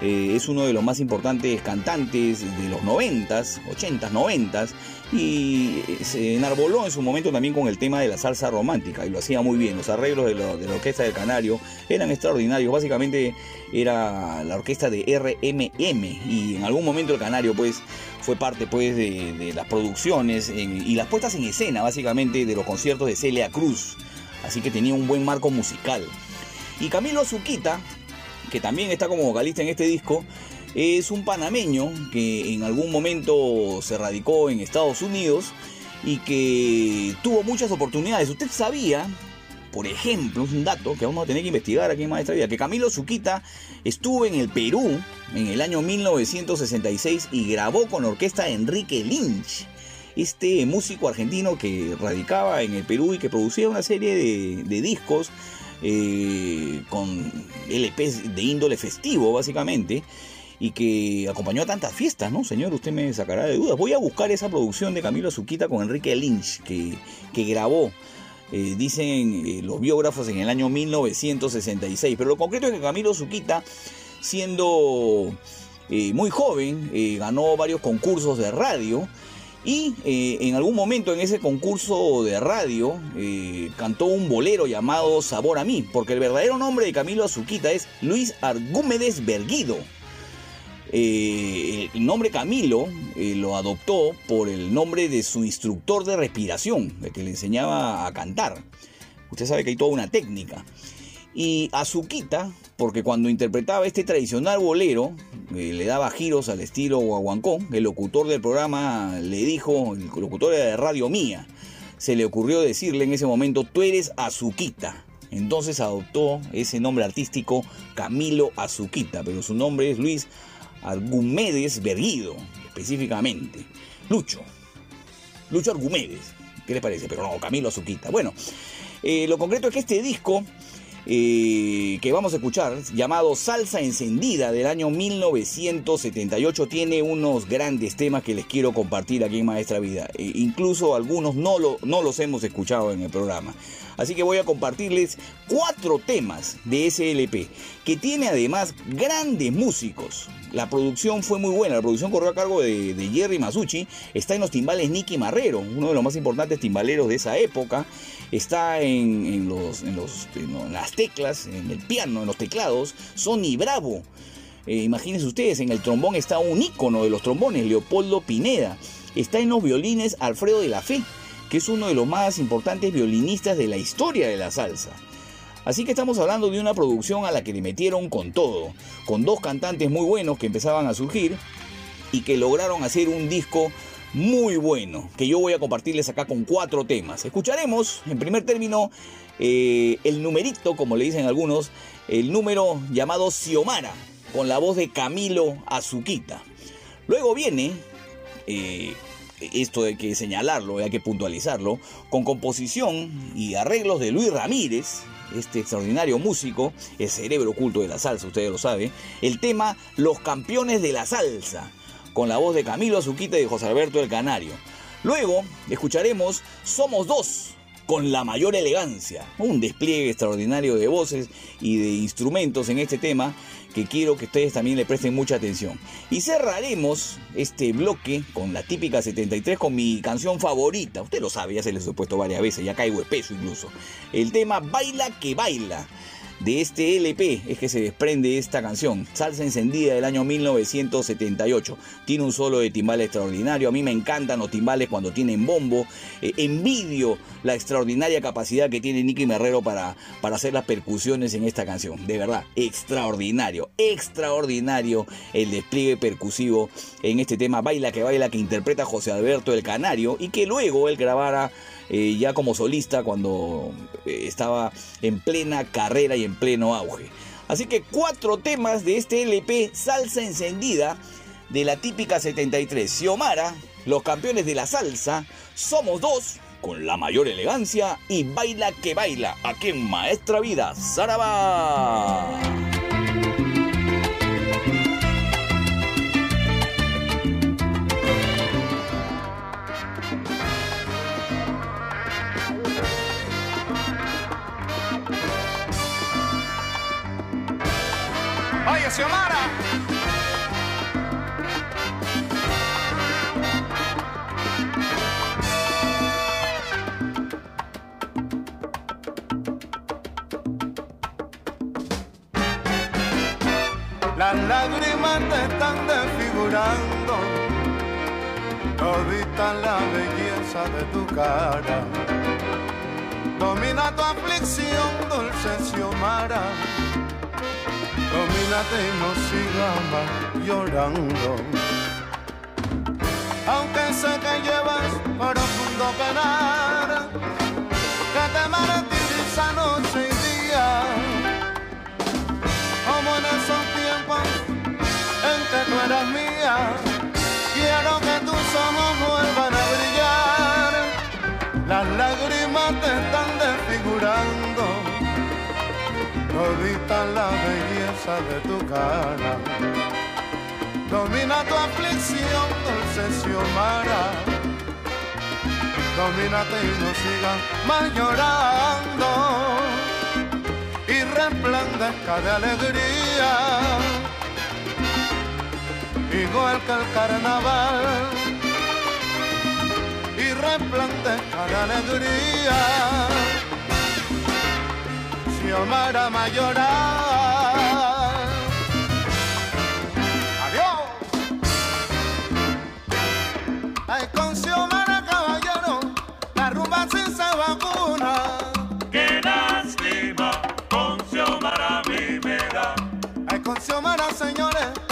eh, es uno de los más importantes cantantes de los 90s, 80s, 90s y eh, se enarboló en su momento también con el tema de la salsa romántica y lo hacía muy bien. Los arreglos de, la orquesta del Canario eran extraordinarios. Básicamente era la orquesta de RMM y en algún momento el Canario pues fue parte pues de, las producciones y las puestas en escena básicamente de los conciertos de Celia Cruz. Así que tenía un buen marco musical. Y Camilo Azuquita, que también está como vocalista en este disco, es un panameño que en algún momento se radicó en Estados Unidos y que tuvo muchas oportunidades. Usted sabía, por ejemplo, es un dato que vamos a tener que investigar aquí en Maestra Vida, que Camilo Zuquita estuvo en el Perú en el año 1966 y grabó con orquesta Enrique Lynch. Este músico argentino que radicaba en el Perú y que producía una serie de discos eh, con LPs de índole festivo, básicamente, y que acompañó a tantas fiestas, ¿no? Señor, usted me sacará de dudas. Voy a buscar esa producción de Camilo Azuquita con Enrique Lynch, que, que grabó. Eh, dicen eh, los biógrafos en el año 1966. Pero lo concreto es que Camilo Azuquita, siendo muy joven, ganó varios concursos de radio y eh, en algún momento en ese concurso de radio eh, cantó un bolero llamado Sabor a mí, porque el verdadero nombre de Camilo Azuquita es Luis Argúmedes Berguido. Eh, el nombre Camilo lo adoptó por el nombre de su instructor de respiración, el que le enseñaba a cantar. Usted sabe que hay toda una técnica. Y Azuquita, porque cuando interpretaba este tradicional bolero, eh, le daba giros al estilo guaguancó, el locutor del programa le dijo, el locutor de Radio Mía, se le ocurrió decirle en ese momento, tú eres Azuquita. Entonces adoptó ese nombre artístico Camilo Azuquita, pero su nombre es Luis Argumedes Berguido, específicamente. Lucho. Lucho Argumedes. ¿Qué le parece? Pero no, Camilo Azuquita. Bueno, eh, lo concreto es que este disco eh, que vamos a escuchar, llamado Salsa Encendida del año 1978, tiene unos grandes temas que les quiero compartir aquí en Maestra Vida. E incluso algunos no, lo, no los hemos escuchado en el programa. Así que voy a compartirles cuatro temas de SLP, que tiene además grandes músicos. La producción fue muy buena, la producción corrió a cargo de, Jerry Masucci, está en los timbales Nicky Marrero, uno de los más importantes timbaleros de esa época, está en, los, en, las teclas, en el piano, en los teclados, Sonny Bravo. Eh, imagínense ustedes, en el trombón está un ícono de los trombones, Leopoldo Pineda. Está en los violines Alfredo de la Fe que es uno de los más importantes violinistas de la historia de la salsa. Así que estamos hablando de una producción a la que le metieron con todo, con dos cantantes muy buenos que empezaban a surgir y que lograron hacer un disco muy bueno, que yo voy a compartirles acá con cuatro temas. Escucharemos, en primer término, eh, el numerito, como le dicen algunos, el número llamado Xiomara, con la voz de Camilo Azuquita. Luego viene eh, esto hay que señalarlo, hay que puntualizarlo, con composición y arreglos de Luis Ramírez, este extraordinario músico, el cerebro oculto de la salsa, ustedes lo saben, el tema Los campeones de la salsa, con la voz de Camilo Azuquita y José Alberto el Canario. Luego escucharemos Somos dos, con la mayor elegancia, un despliegue extraordinario de voces y de instrumentos en este tema que quiero que ustedes también le presten mucha atención. Y cerraremos este bloque con la típica 73 con mi canción favorita. Usted lo sabe, ya se les he puesto varias veces, ya caigo espeso incluso. El tema Baila que baila de este LP es que se desprende esta canción, Salsa Encendida del año 1978. Tiene un solo de timbal extraordinario, a mí me encantan los timbales cuando tienen bombo, eh, envidio la extraordinaria capacidad que tiene Nicky Merrero para, para hacer las percusiones en esta canción, de verdad, extraordinario, extraordinario el despliegue percusivo en este tema. Baila que baila que interpreta José Alberto el Canario y que luego él grabara eh, ya como solista cuando eh, estaba en plena carrera y en pleno auge. Así que cuatro temas de este LP Salsa Encendida de la típica 73. Xiomara, los campeones de la salsa, somos dos con la mayor elegancia y baila que baila aquí en Maestra Vida, Las lágrimas te están desfigurando, olvidan la belleza de tu cara. Domina tu aflicción, dulce Xiomara. Domínate y no sigamos llorando. Aunque sé que llevas profundo penar, que te martiriza noche y día, como en esos tiempos en que tú eras mía, quiero que tus ojos vuelvan a brillar, las lágrimas te están desfigurando, ahorita la belleza de tu cara. Domina tu aflicción, dulce Xiomara. Domínate y no sigas más llorando. Y resplandezca de alegría. Igual que el carnaval. Y resplandezca de alegría. Xiomara mayoral. señores.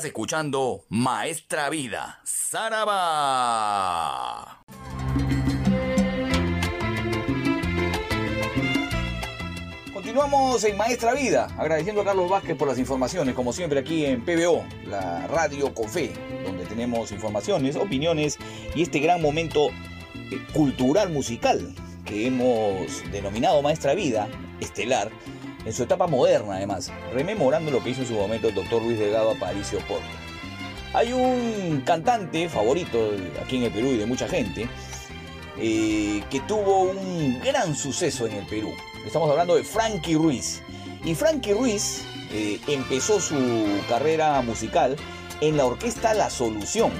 Estás escuchando Maestra Vida, Saraba. Continuamos en Maestra Vida, agradeciendo a Carlos Vázquez por las informaciones, como siempre aquí en PBO, la radio con fe, donde tenemos informaciones, opiniones y este gran momento eh, cultural musical que hemos denominado Maestra Vida, estelar, en su etapa moderna además, rememorando lo que hizo en su momento el doctor Luis Delgado Aparicio Porto. Hay un cantante favorito aquí en el Perú y de mucha gente eh, que tuvo un gran suceso en el Perú. Estamos hablando de Frankie Ruiz. Y Frankie Ruiz eh, empezó su carrera musical en la orquesta La Solución.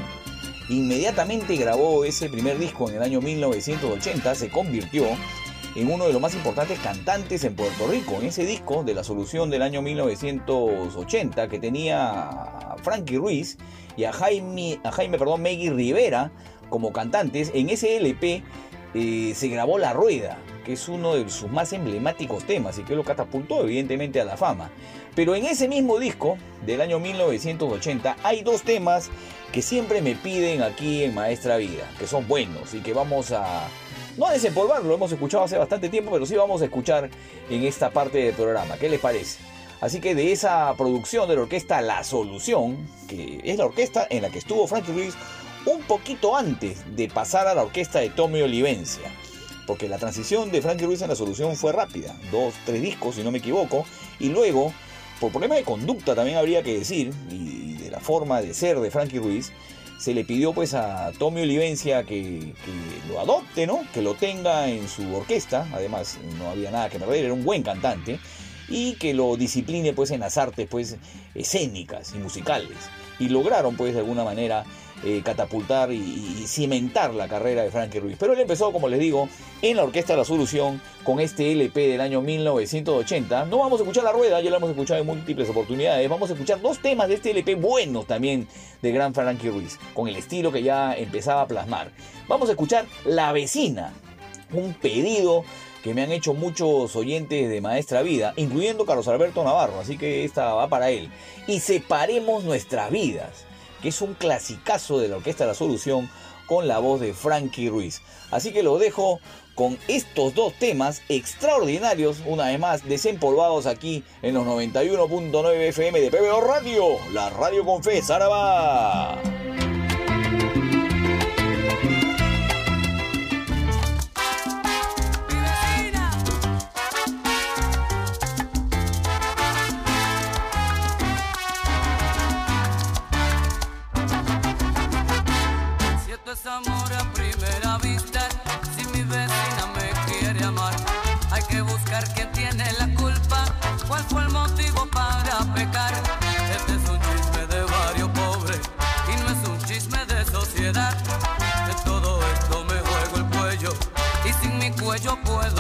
Inmediatamente grabó ese primer disco en el año 1980, se convirtió en uno de los más importantes cantantes en Puerto Rico. En ese disco de La Solución del año 1980, que tenía a Frankie Ruiz y a Jaime, a Jaime perdón, Meggy Rivera como cantantes, en ese LP eh, se grabó La Rueda, que es uno de sus más emblemáticos temas y que lo catapultó evidentemente a la fama. Pero en ese mismo disco del año 1980 hay dos temas que siempre me piden aquí en Maestra Vida, que son buenos y que vamos a no a desempolvar, lo hemos escuchado hace bastante tiempo, pero sí vamos a escuchar en esta parte del programa. ¿Qué les parece? Así que de esa producción de la orquesta La Solución, que es la orquesta en la que estuvo Frankie Ruiz un poquito antes de pasar a la orquesta de Tommy Olivencia. Porque la transición de Frankie Ruiz en La Solución fue rápida, dos, tres discos si no me equivoco, y luego, por problemas de conducta también habría que decir, y de la forma de ser de Frankie Ruiz, se le pidió pues a Tommy Olivencia que, lo adopte, ¿no? Que lo tenga en su orquesta, además no había nada que perder, era un buen cantante, y que lo discipline pues en las artes pues escénicas y musicales. Y lograron pues de alguna manera eh, catapultar y, y, cimentar la carrera de Frankie Ruiz. Pero él empezó, como les digo, en la Orquesta de la Solución con este LP del año 1980. No vamos a escuchar la rueda, ya la hemos escuchado en múltiples oportunidades. Vamos a escuchar dos temas de este LP buenos también de gran Frankie Ruiz, con el estilo que ya empezaba a plasmar. Vamos a escuchar La Vecina, un pedido que me han hecho muchos oyentes de Maestra Vida, incluyendo Carlos Alberto Navarro, así que esta va para él. Y separemos nuestras vidas que es un clasicazo de la Orquesta La Solución con la voz de Frankie Ruiz. Así que lo dejo con estos dos temas extraordinarios, una vez más desempolvados aquí en los 91.9 FM de PBO Radio, la radio con fe, Saraba. Amor a primera vista. Si mi vecina me quiere amar, hay que buscar quién tiene la culpa. ¿Cuál fue el motivo para pecar? Este es un chisme de barrio pobre y no es un chisme de sociedad. De todo esto me juego el cuello y sin mi cuello puedo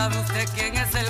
sabe usted quién es el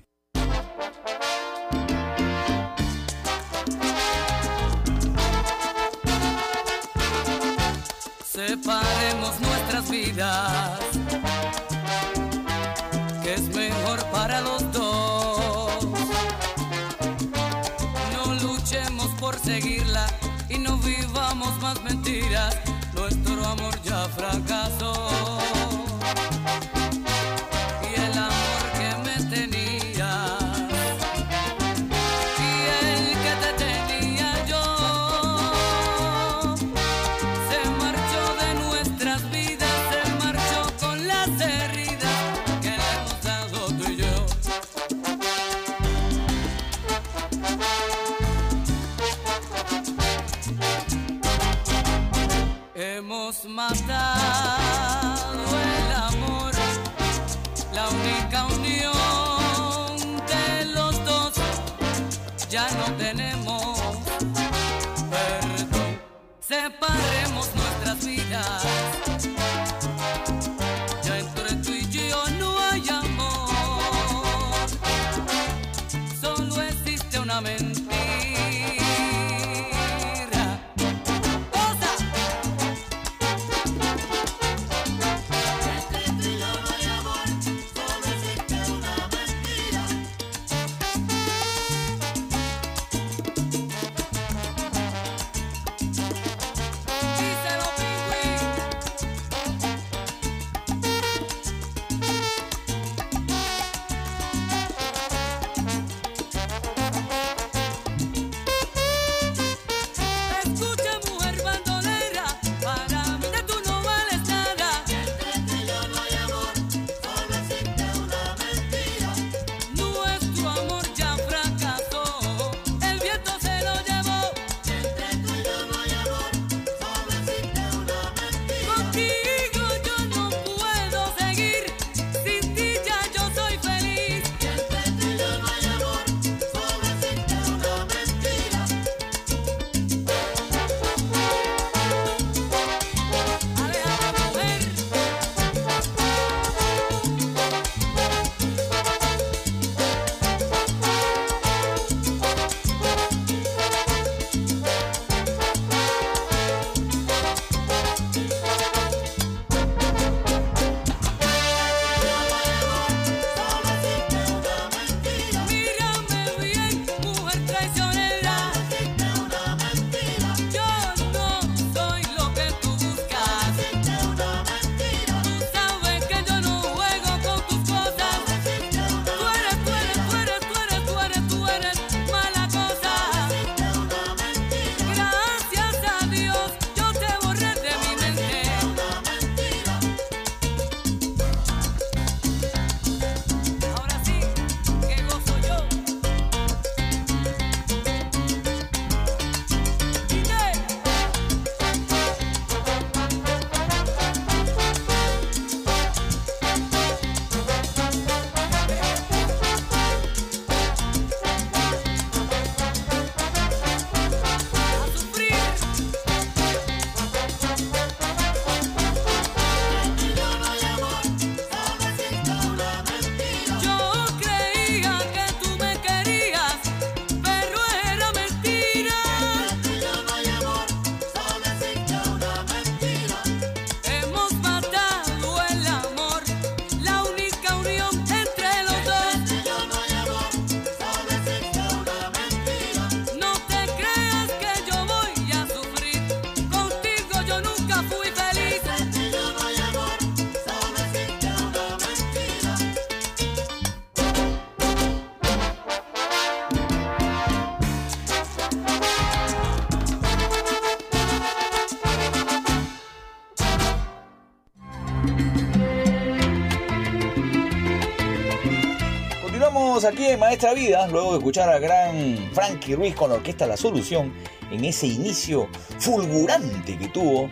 Maestra Vida, luego de escuchar al gran Frankie Ruiz con la orquesta La Solución en ese inicio fulgurante que tuvo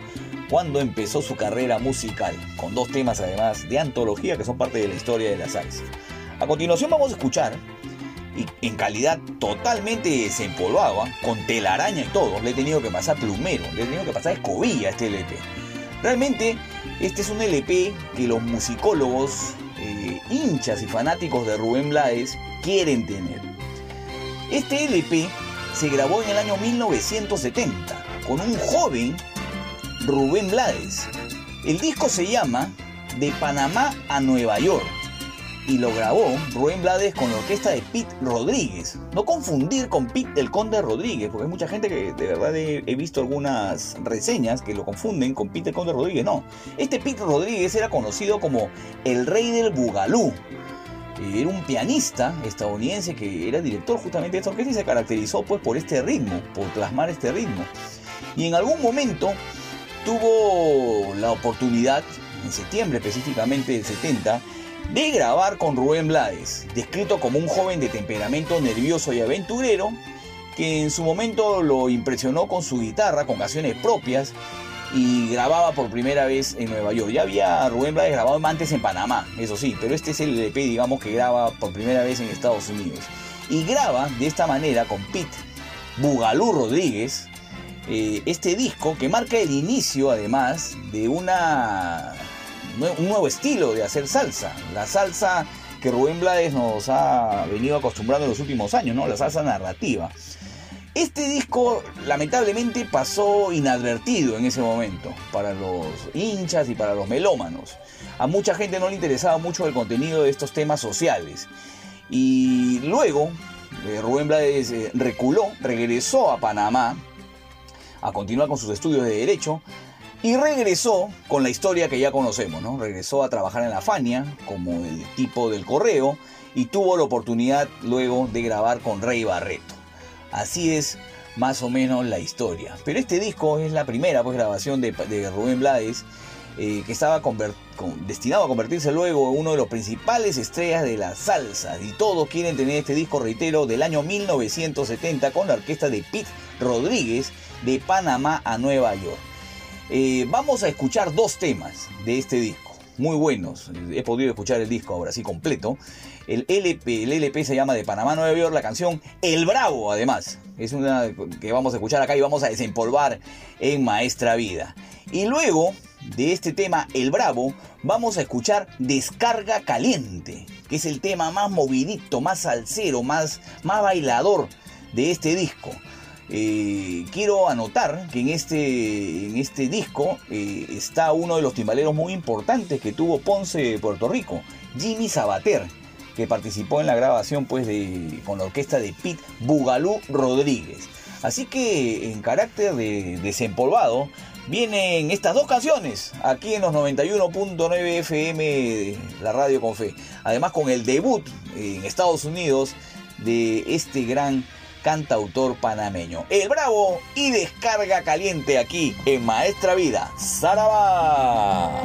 cuando empezó su carrera musical, con dos temas además de antología que son parte de la historia de la salsa. A continuación vamos a escuchar y en calidad totalmente desempolvado, ¿ah? con telaraña y todo. Le he tenido que pasar plumero, le he tenido que pasar escobilla a este LP. Realmente, este es un LP que los musicólogos, eh, hinchas y fanáticos de Rubén Blades quieren tener. Este LP se grabó en el año 1970 con un joven Rubén Blades. El disco se llama De Panamá a Nueva York y lo grabó Rubén Blades con la orquesta de Pete Rodríguez. No confundir con Pete el Conde Rodríguez, porque hay mucha gente que de verdad he, he visto algunas reseñas que lo confunden con Pete el Conde Rodríguez. No, este Pete Rodríguez era conocido como el rey del Bugalú. Era un pianista estadounidense que era director justamente de esta orquesta y se caracterizó pues por este ritmo, por plasmar este ritmo. Y en algún momento tuvo la oportunidad, en septiembre específicamente del 70, de grabar con Rubén Blades, descrito como un joven de temperamento nervioso y aventurero, que en su momento lo impresionó con su guitarra, con canciones propias, y grababa por primera vez en Nueva York. Ya había Rubén Blades grabado antes en Panamá, eso sí, pero este es el LP, digamos, que graba por primera vez en Estados Unidos. Y graba de esta manera con Pete Bugalú Rodríguez, eh, este disco que marca el inicio además de una, un nuevo estilo de hacer salsa. La salsa que Rubén Blades nos ha venido acostumbrando en los últimos años, ¿no? La salsa narrativa. Este disco lamentablemente pasó inadvertido en ese momento para los hinchas y para los melómanos. A mucha gente no le interesaba mucho el contenido de estos temas sociales. Y luego eh, Rubén Blades eh, reculó, regresó a Panamá a continuar con sus estudios de Derecho y regresó con la historia que ya conocemos, ¿no? Regresó a trabajar en la Fania como el tipo del correo y tuvo la oportunidad luego de grabar con Rey Barreto. Así es más o menos la historia. Pero este disco es la primera pues, grabación de, Rubén Blades eh, que estaba con- destinado a convertirse luego en uno de los principales estrellas de la salsa. Y todos quieren tener este disco, reitero, del año 1970 con la orquesta de Pete Rodríguez de Panamá a Nueva York. Eh, vamos a escuchar dos temas de este disco, muy buenos. He podido escuchar el disco ahora sí completo. El LP, el LP se llama de Panamá Nueva York, la canción El Bravo, además. Es una que vamos a escuchar acá y vamos a desempolvar en Maestra Vida. Y luego de este tema, El Bravo, vamos a escuchar Descarga Caliente, que es el tema más movidito, más salsero, más, más bailador de este disco. Eh, quiero anotar que en este, en este disco eh, está uno de los timbaleros muy importantes que tuvo Ponce Puerto Rico, Jimmy Sabater, que participó en la grabación pues, de, con la orquesta de Pete Bugalú Rodríguez. Así que en carácter de desempolvado vienen estas dos canciones aquí en los 91.9 FM de la radio con fe. Además con el debut en Estados Unidos de este gran cantautor panameño. El Bravo y descarga caliente aquí en Maestra Vida. ¡Saraba!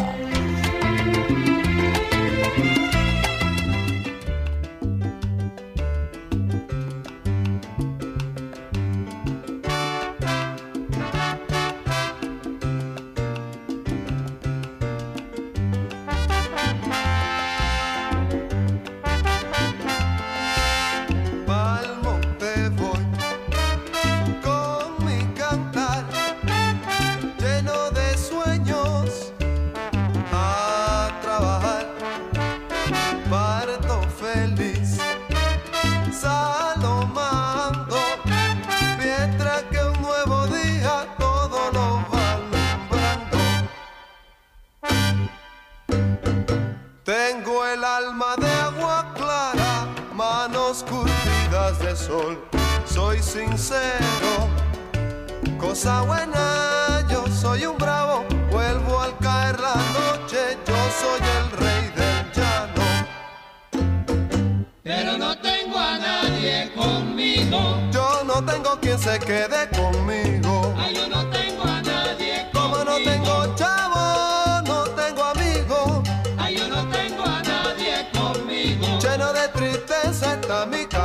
Sol. Soy sincero, cosa buena, yo soy un bravo. Vuelvo al caer la noche, yo soy el rey del llano. Pero no tengo a nadie conmigo. Yo no tengo quien se quede conmigo. Ay, yo no tengo a nadie Como no tengo chavo, no tengo amigo. Ay, yo no tengo a nadie conmigo. Lleno de tristeza está mi camino.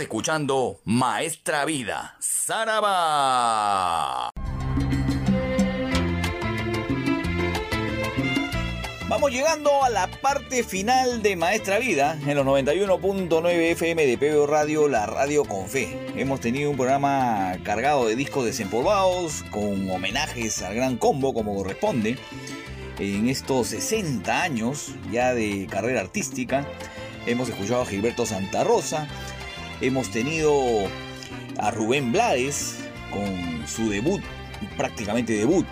Escuchando Maestra Vida, Saraba. Vamos llegando a la parte final de Maestra Vida en los 91.9 FM de PBO Radio, la radio con fe. Hemos tenido un programa cargado de discos desempolvados, con homenajes al gran combo como corresponde. En estos 60 años ya de carrera artística, hemos escuchado a Gilberto Santa Rosa, hemos tenido a Rubén Blades con su debut, prácticamente debut,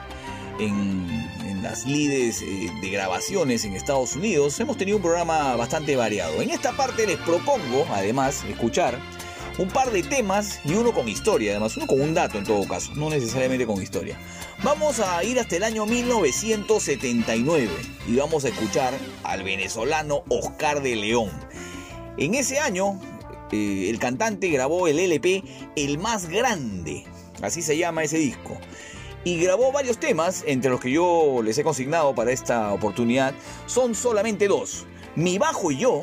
en, las lides eh, de grabaciones en Estados Unidos. Hemos tenido un programa bastante variado. En esta parte les propongo, además, escuchar un par de temas y uno con historia, además, uno con un dato en todo caso, no necesariamente con historia. Vamos a ir hasta el año 1979 y vamos a escuchar al venezolano Oscar de León. En ese año, eh, el cantante grabó el LP El Más Grande, así se llama ese disco. Y grabó varios temas, entre los que yo les he consignado para esta oportunidad, son solamente dos. Mi Bajo y Yo,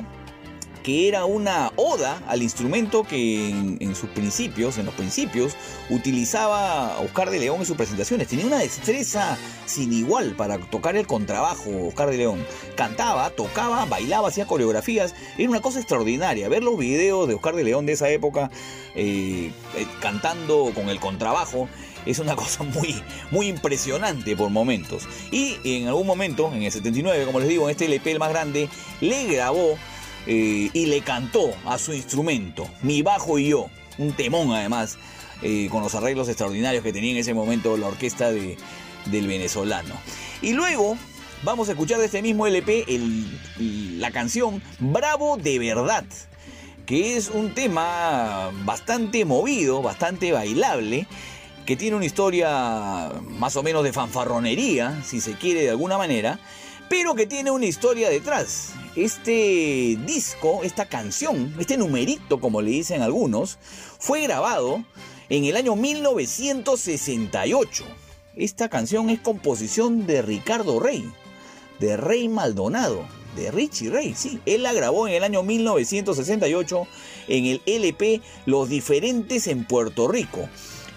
que era una oda al instrumento que en, sus principios, en los principios, utilizaba Oscar de León en sus presentaciones. Tenía una destreza sin igual para tocar el contrabajo, Oscar de León. Cantaba, tocaba, bailaba, hacía coreografías. Era una cosa extraordinaria. Ver los videos de Oscar de León de esa época eh, eh, cantando con el contrabajo es una cosa muy, muy impresionante por momentos. Y en algún momento, en el 79, como les digo, en este LP el más grande, le grabó eh, y le cantó a su instrumento, Mi Bajo y Yo, un temón además, eh, con los arreglos extraordinarios que tenía en ese momento la orquesta de, del venezolano. Y luego vamos a escuchar de este mismo LP la canción Bravo de Verdad, que es un tema bastante movido, bastante bailable que tiene una historia más o menos de fanfarronería, si se quiere de alguna manera, pero que tiene una historia detrás. Este disco, esta canción, este numerito como le dicen algunos, fue grabado en el año 1968. Esta canción es composición de Ricardo Rey, de Rey Maldonado, de Richie Rey, sí. Él la grabó en el año 1968 en el LP Los Diferentes en Puerto Rico.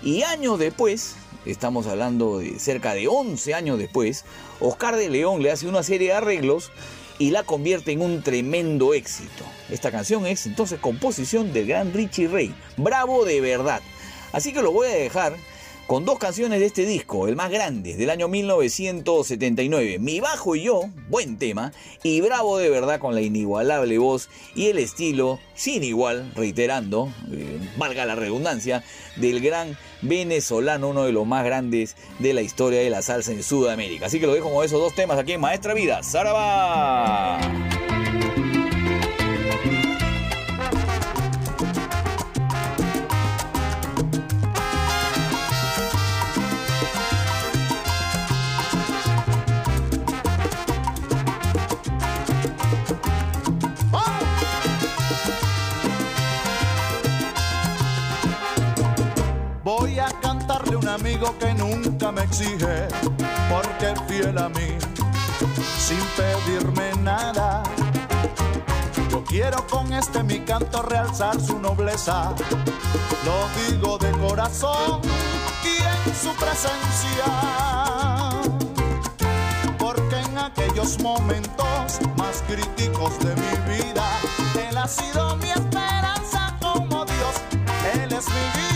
Y años después, estamos hablando de cerca de 11 años después, Oscar de León le hace una serie de arreglos y la convierte en un tremendo éxito. Esta canción es entonces composición del gran Richie Ray. Bravo de verdad. Así que lo voy a dejar con dos canciones de este disco, el más grande, del año 1979. Mi bajo y yo, buen tema, y bravo de verdad con la inigualable voz y el estilo sin igual, reiterando, eh, valga la redundancia, del gran venezolano, uno de los más grandes de la historia de la salsa en Sudamérica. Así que lo dejo con esos dos temas aquí en Maestra Vida. ¡Zaraba! Voy a cantarle a un amigo que nunca me exige, porque fiel a mí, sin pedirme nada. Yo quiero con este mi canto realzar su nobleza, lo digo de corazón y en su presencia. Porque en aquellos momentos más críticos de mi vida, Él ha sido mi esperanza como Dios, Él es mi guía.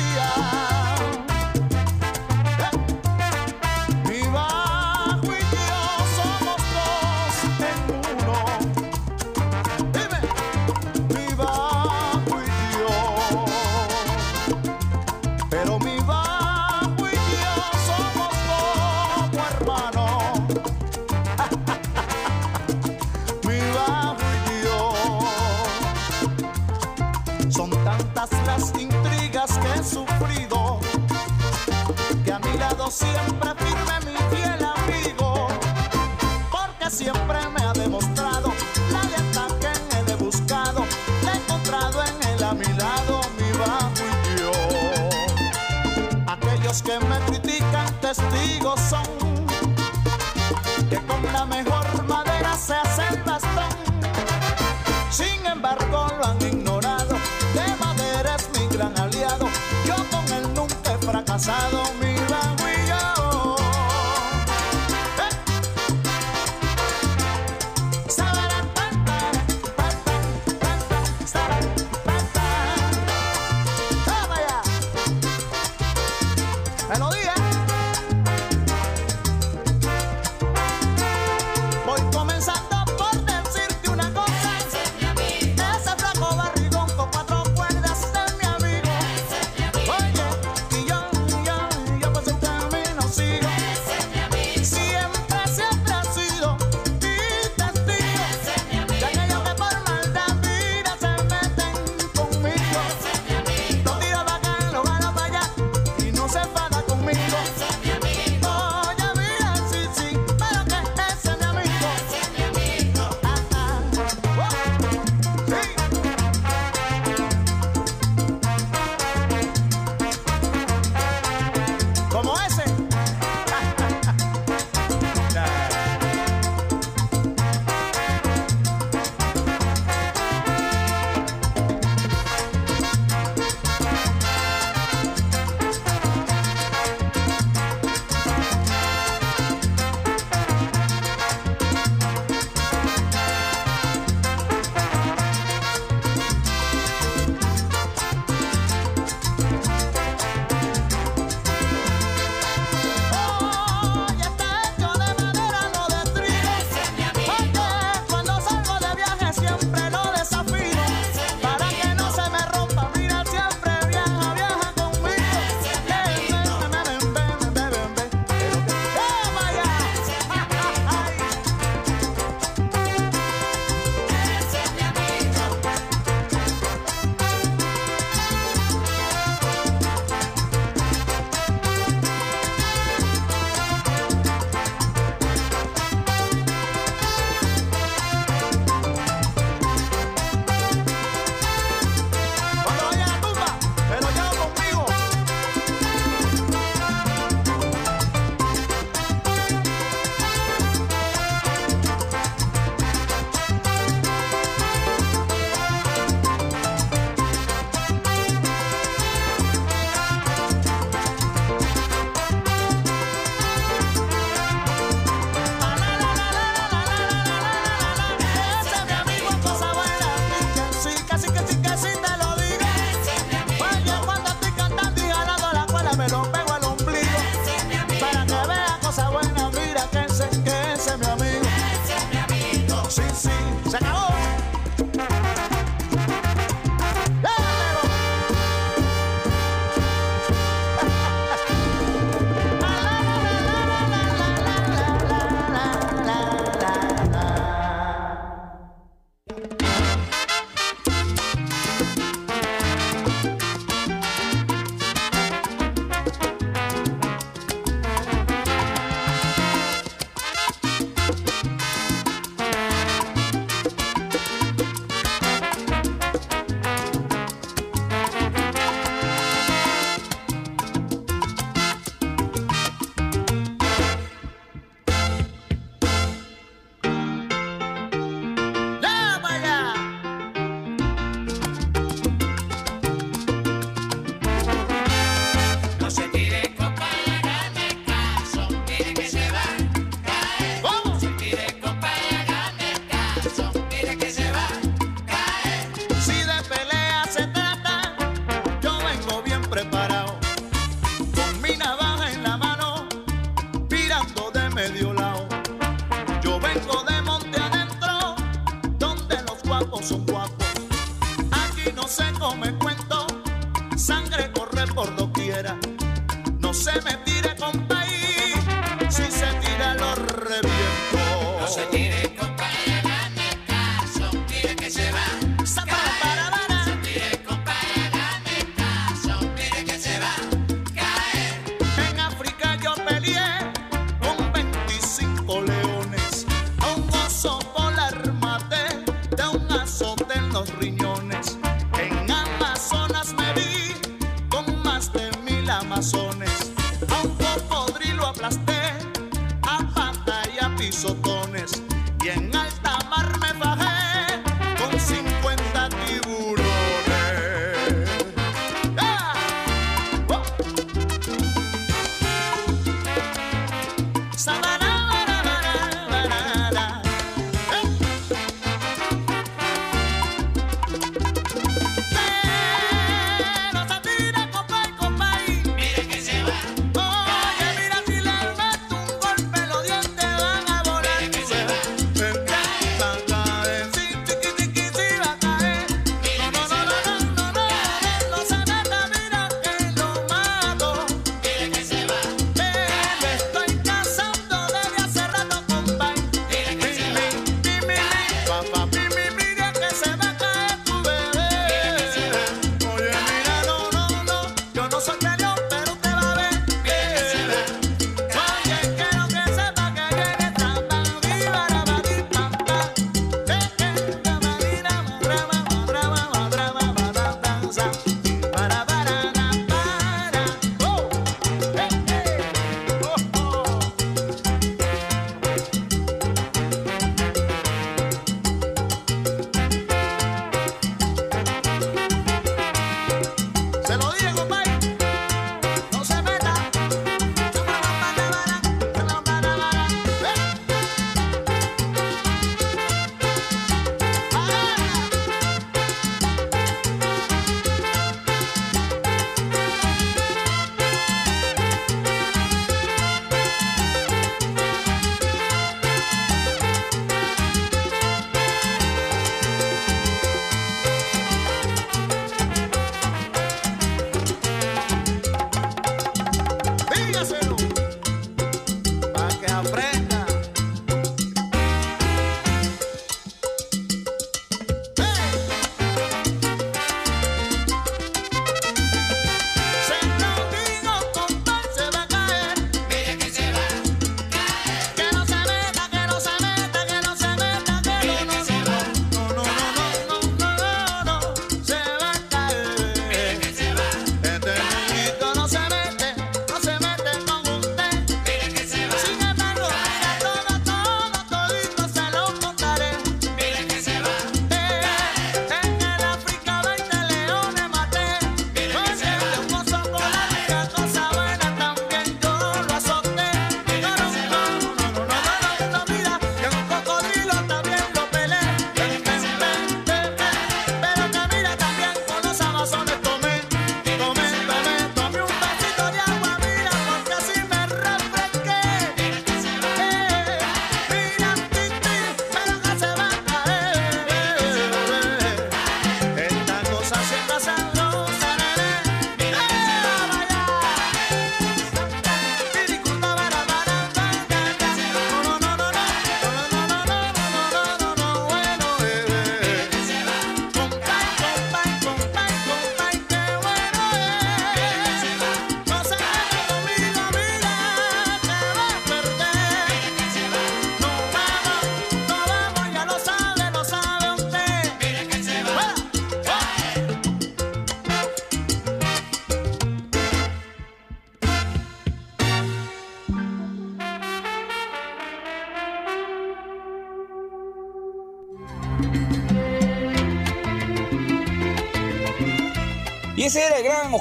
Pasado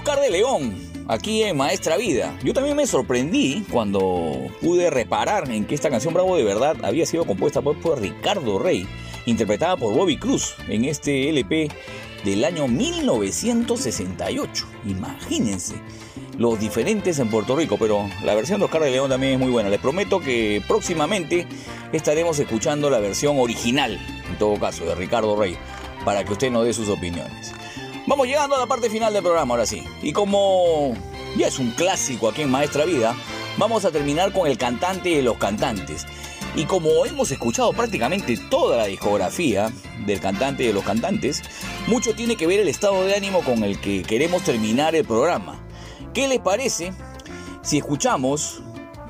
Oscar de León, aquí en Maestra Vida. Yo también me sorprendí cuando pude reparar en que esta canción Bravo de verdad había sido compuesta por, por Ricardo Rey, interpretada por Bobby Cruz en este LP del año 1968. Imagínense los diferentes en Puerto Rico, pero la versión de Oscar de León también es muy buena. Les prometo que próximamente estaremos escuchando la versión original, en todo caso, de Ricardo Rey, para que usted nos dé sus opiniones. Vamos llegando a la parte final del programa, ahora sí. Y como ya es un clásico aquí en Maestra Vida, vamos a terminar con el cantante de los cantantes. Y como hemos escuchado prácticamente toda la discografía del cantante de los cantantes, mucho tiene que ver el estado de ánimo con el que queremos terminar el programa. ¿Qué les parece si escuchamos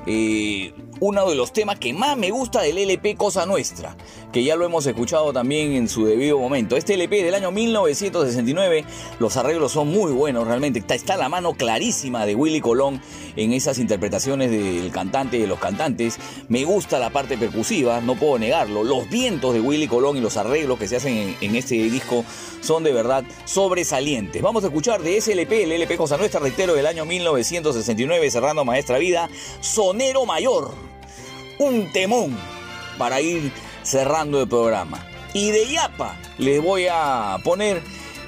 eh, uno de los temas que más me gusta del LP Cosa Nuestra, que ya lo hemos escuchado también en su debido momento. Este LP del año 1969, los arreglos son muy buenos realmente. Está, está la mano clarísima de Willy Colón en esas interpretaciones del cantante y de los cantantes. Me gusta la parte percusiva, no puedo negarlo. Los vientos de Willy Colón y los arreglos que se hacen en, en este disco son de verdad sobresalientes. Vamos a escuchar de ese LP, el LP Cosa Nuestra, reitero, del año 1969, cerrando Maestra Vida, Sonero Mayor un temón para ir cerrando el programa. Y de Yapa les voy a poner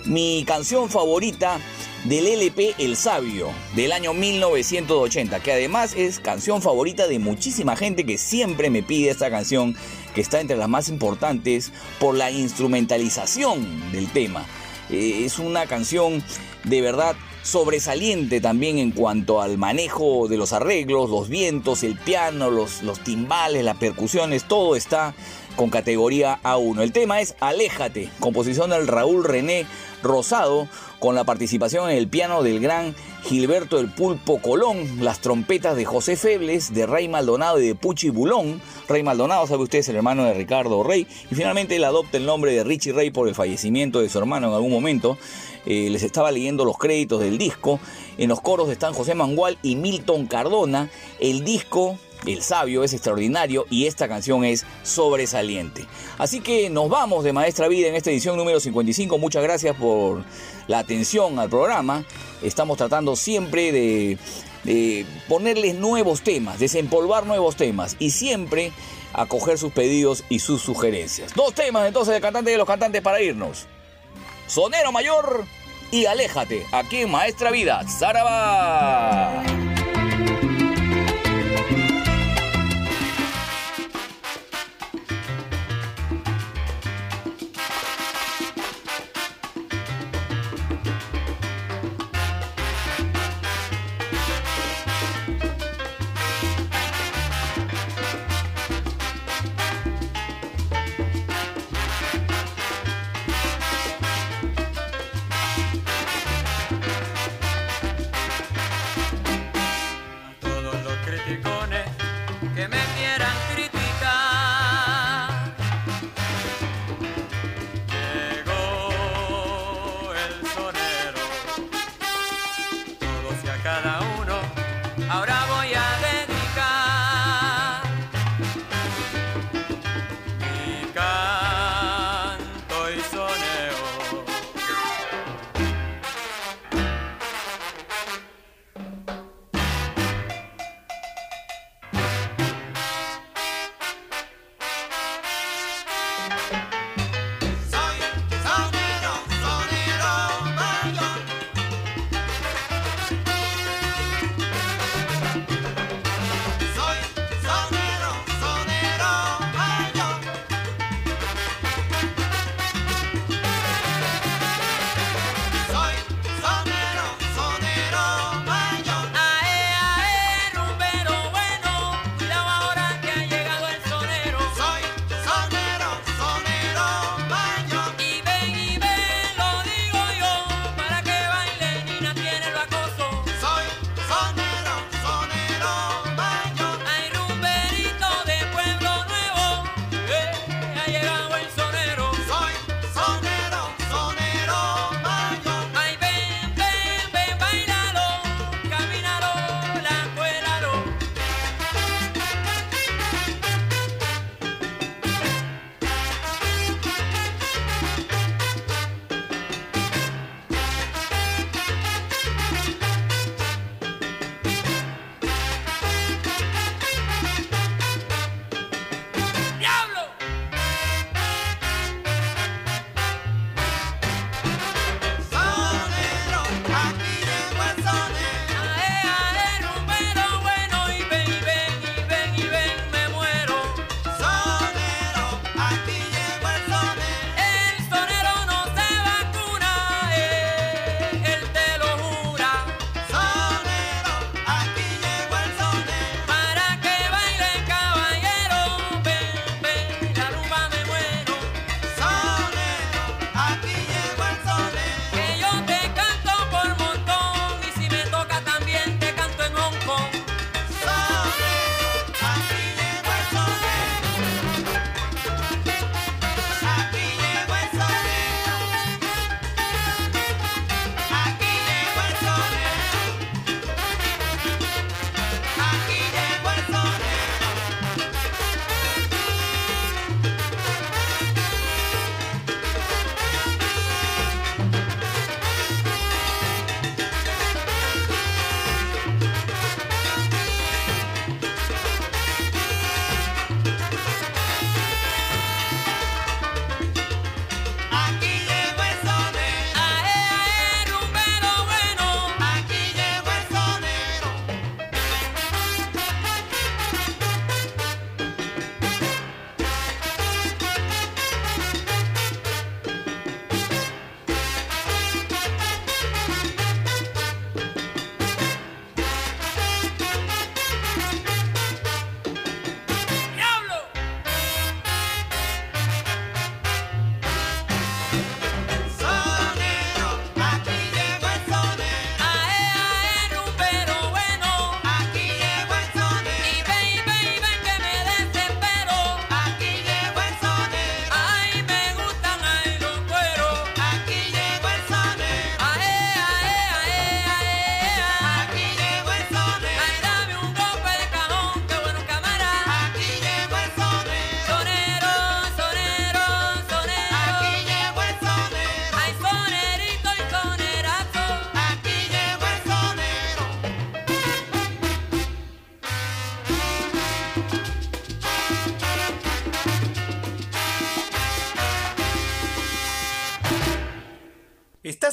mi canción favorita del LP El Sabio del año 1980, que además es canción favorita de muchísima gente que siempre me pide esta canción, que está entre las más importantes por la instrumentalización del tema. Eh, es una canción de verdad sobresaliente también en cuanto al manejo de los arreglos, los vientos, el piano, los, los timbales, las percusiones, todo está con categoría A1. El tema es Aléjate, composición del Raúl René Rosado, con la participación en el piano del gran Gilberto el Pulpo Colón, las trompetas de José Febles, de Rey Maldonado y de Puchi Bulón. Rey Maldonado, sabe usted, es el hermano de Ricardo Rey. Y finalmente él adopta el nombre de Richie Rey por el fallecimiento de su hermano en algún momento. Eh, les estaba leyendo los créditos del disco. En los coros están José Mangual y Milton Cardona. El disco el sabio es extraordinario y esta canción es sobresaliente. Así que nos vamos de Maestra Vida en esta edición número 55. Muchas gracias por la atención al programa. Estamos tratando siempre de, ponerles nuevos temas, desempolvar nuevos temas y siempre acoger sus pedidos y sus sugerencias. Dos temas entonces de cantante de los cantantes para irnos. Sonero Mayor y Aléjate, aquí en Maestra Vida. ¡Zaraba!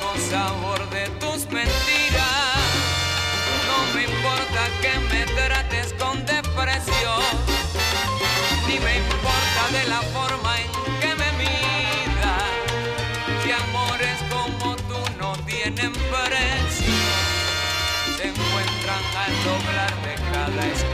Amargo sabor de tus mentiras. No me importa que me trates con desprecio, ni me importa de la forma en que me miras. Si amores como tú no tienen precio, se encuentran al doblar de cada esquina.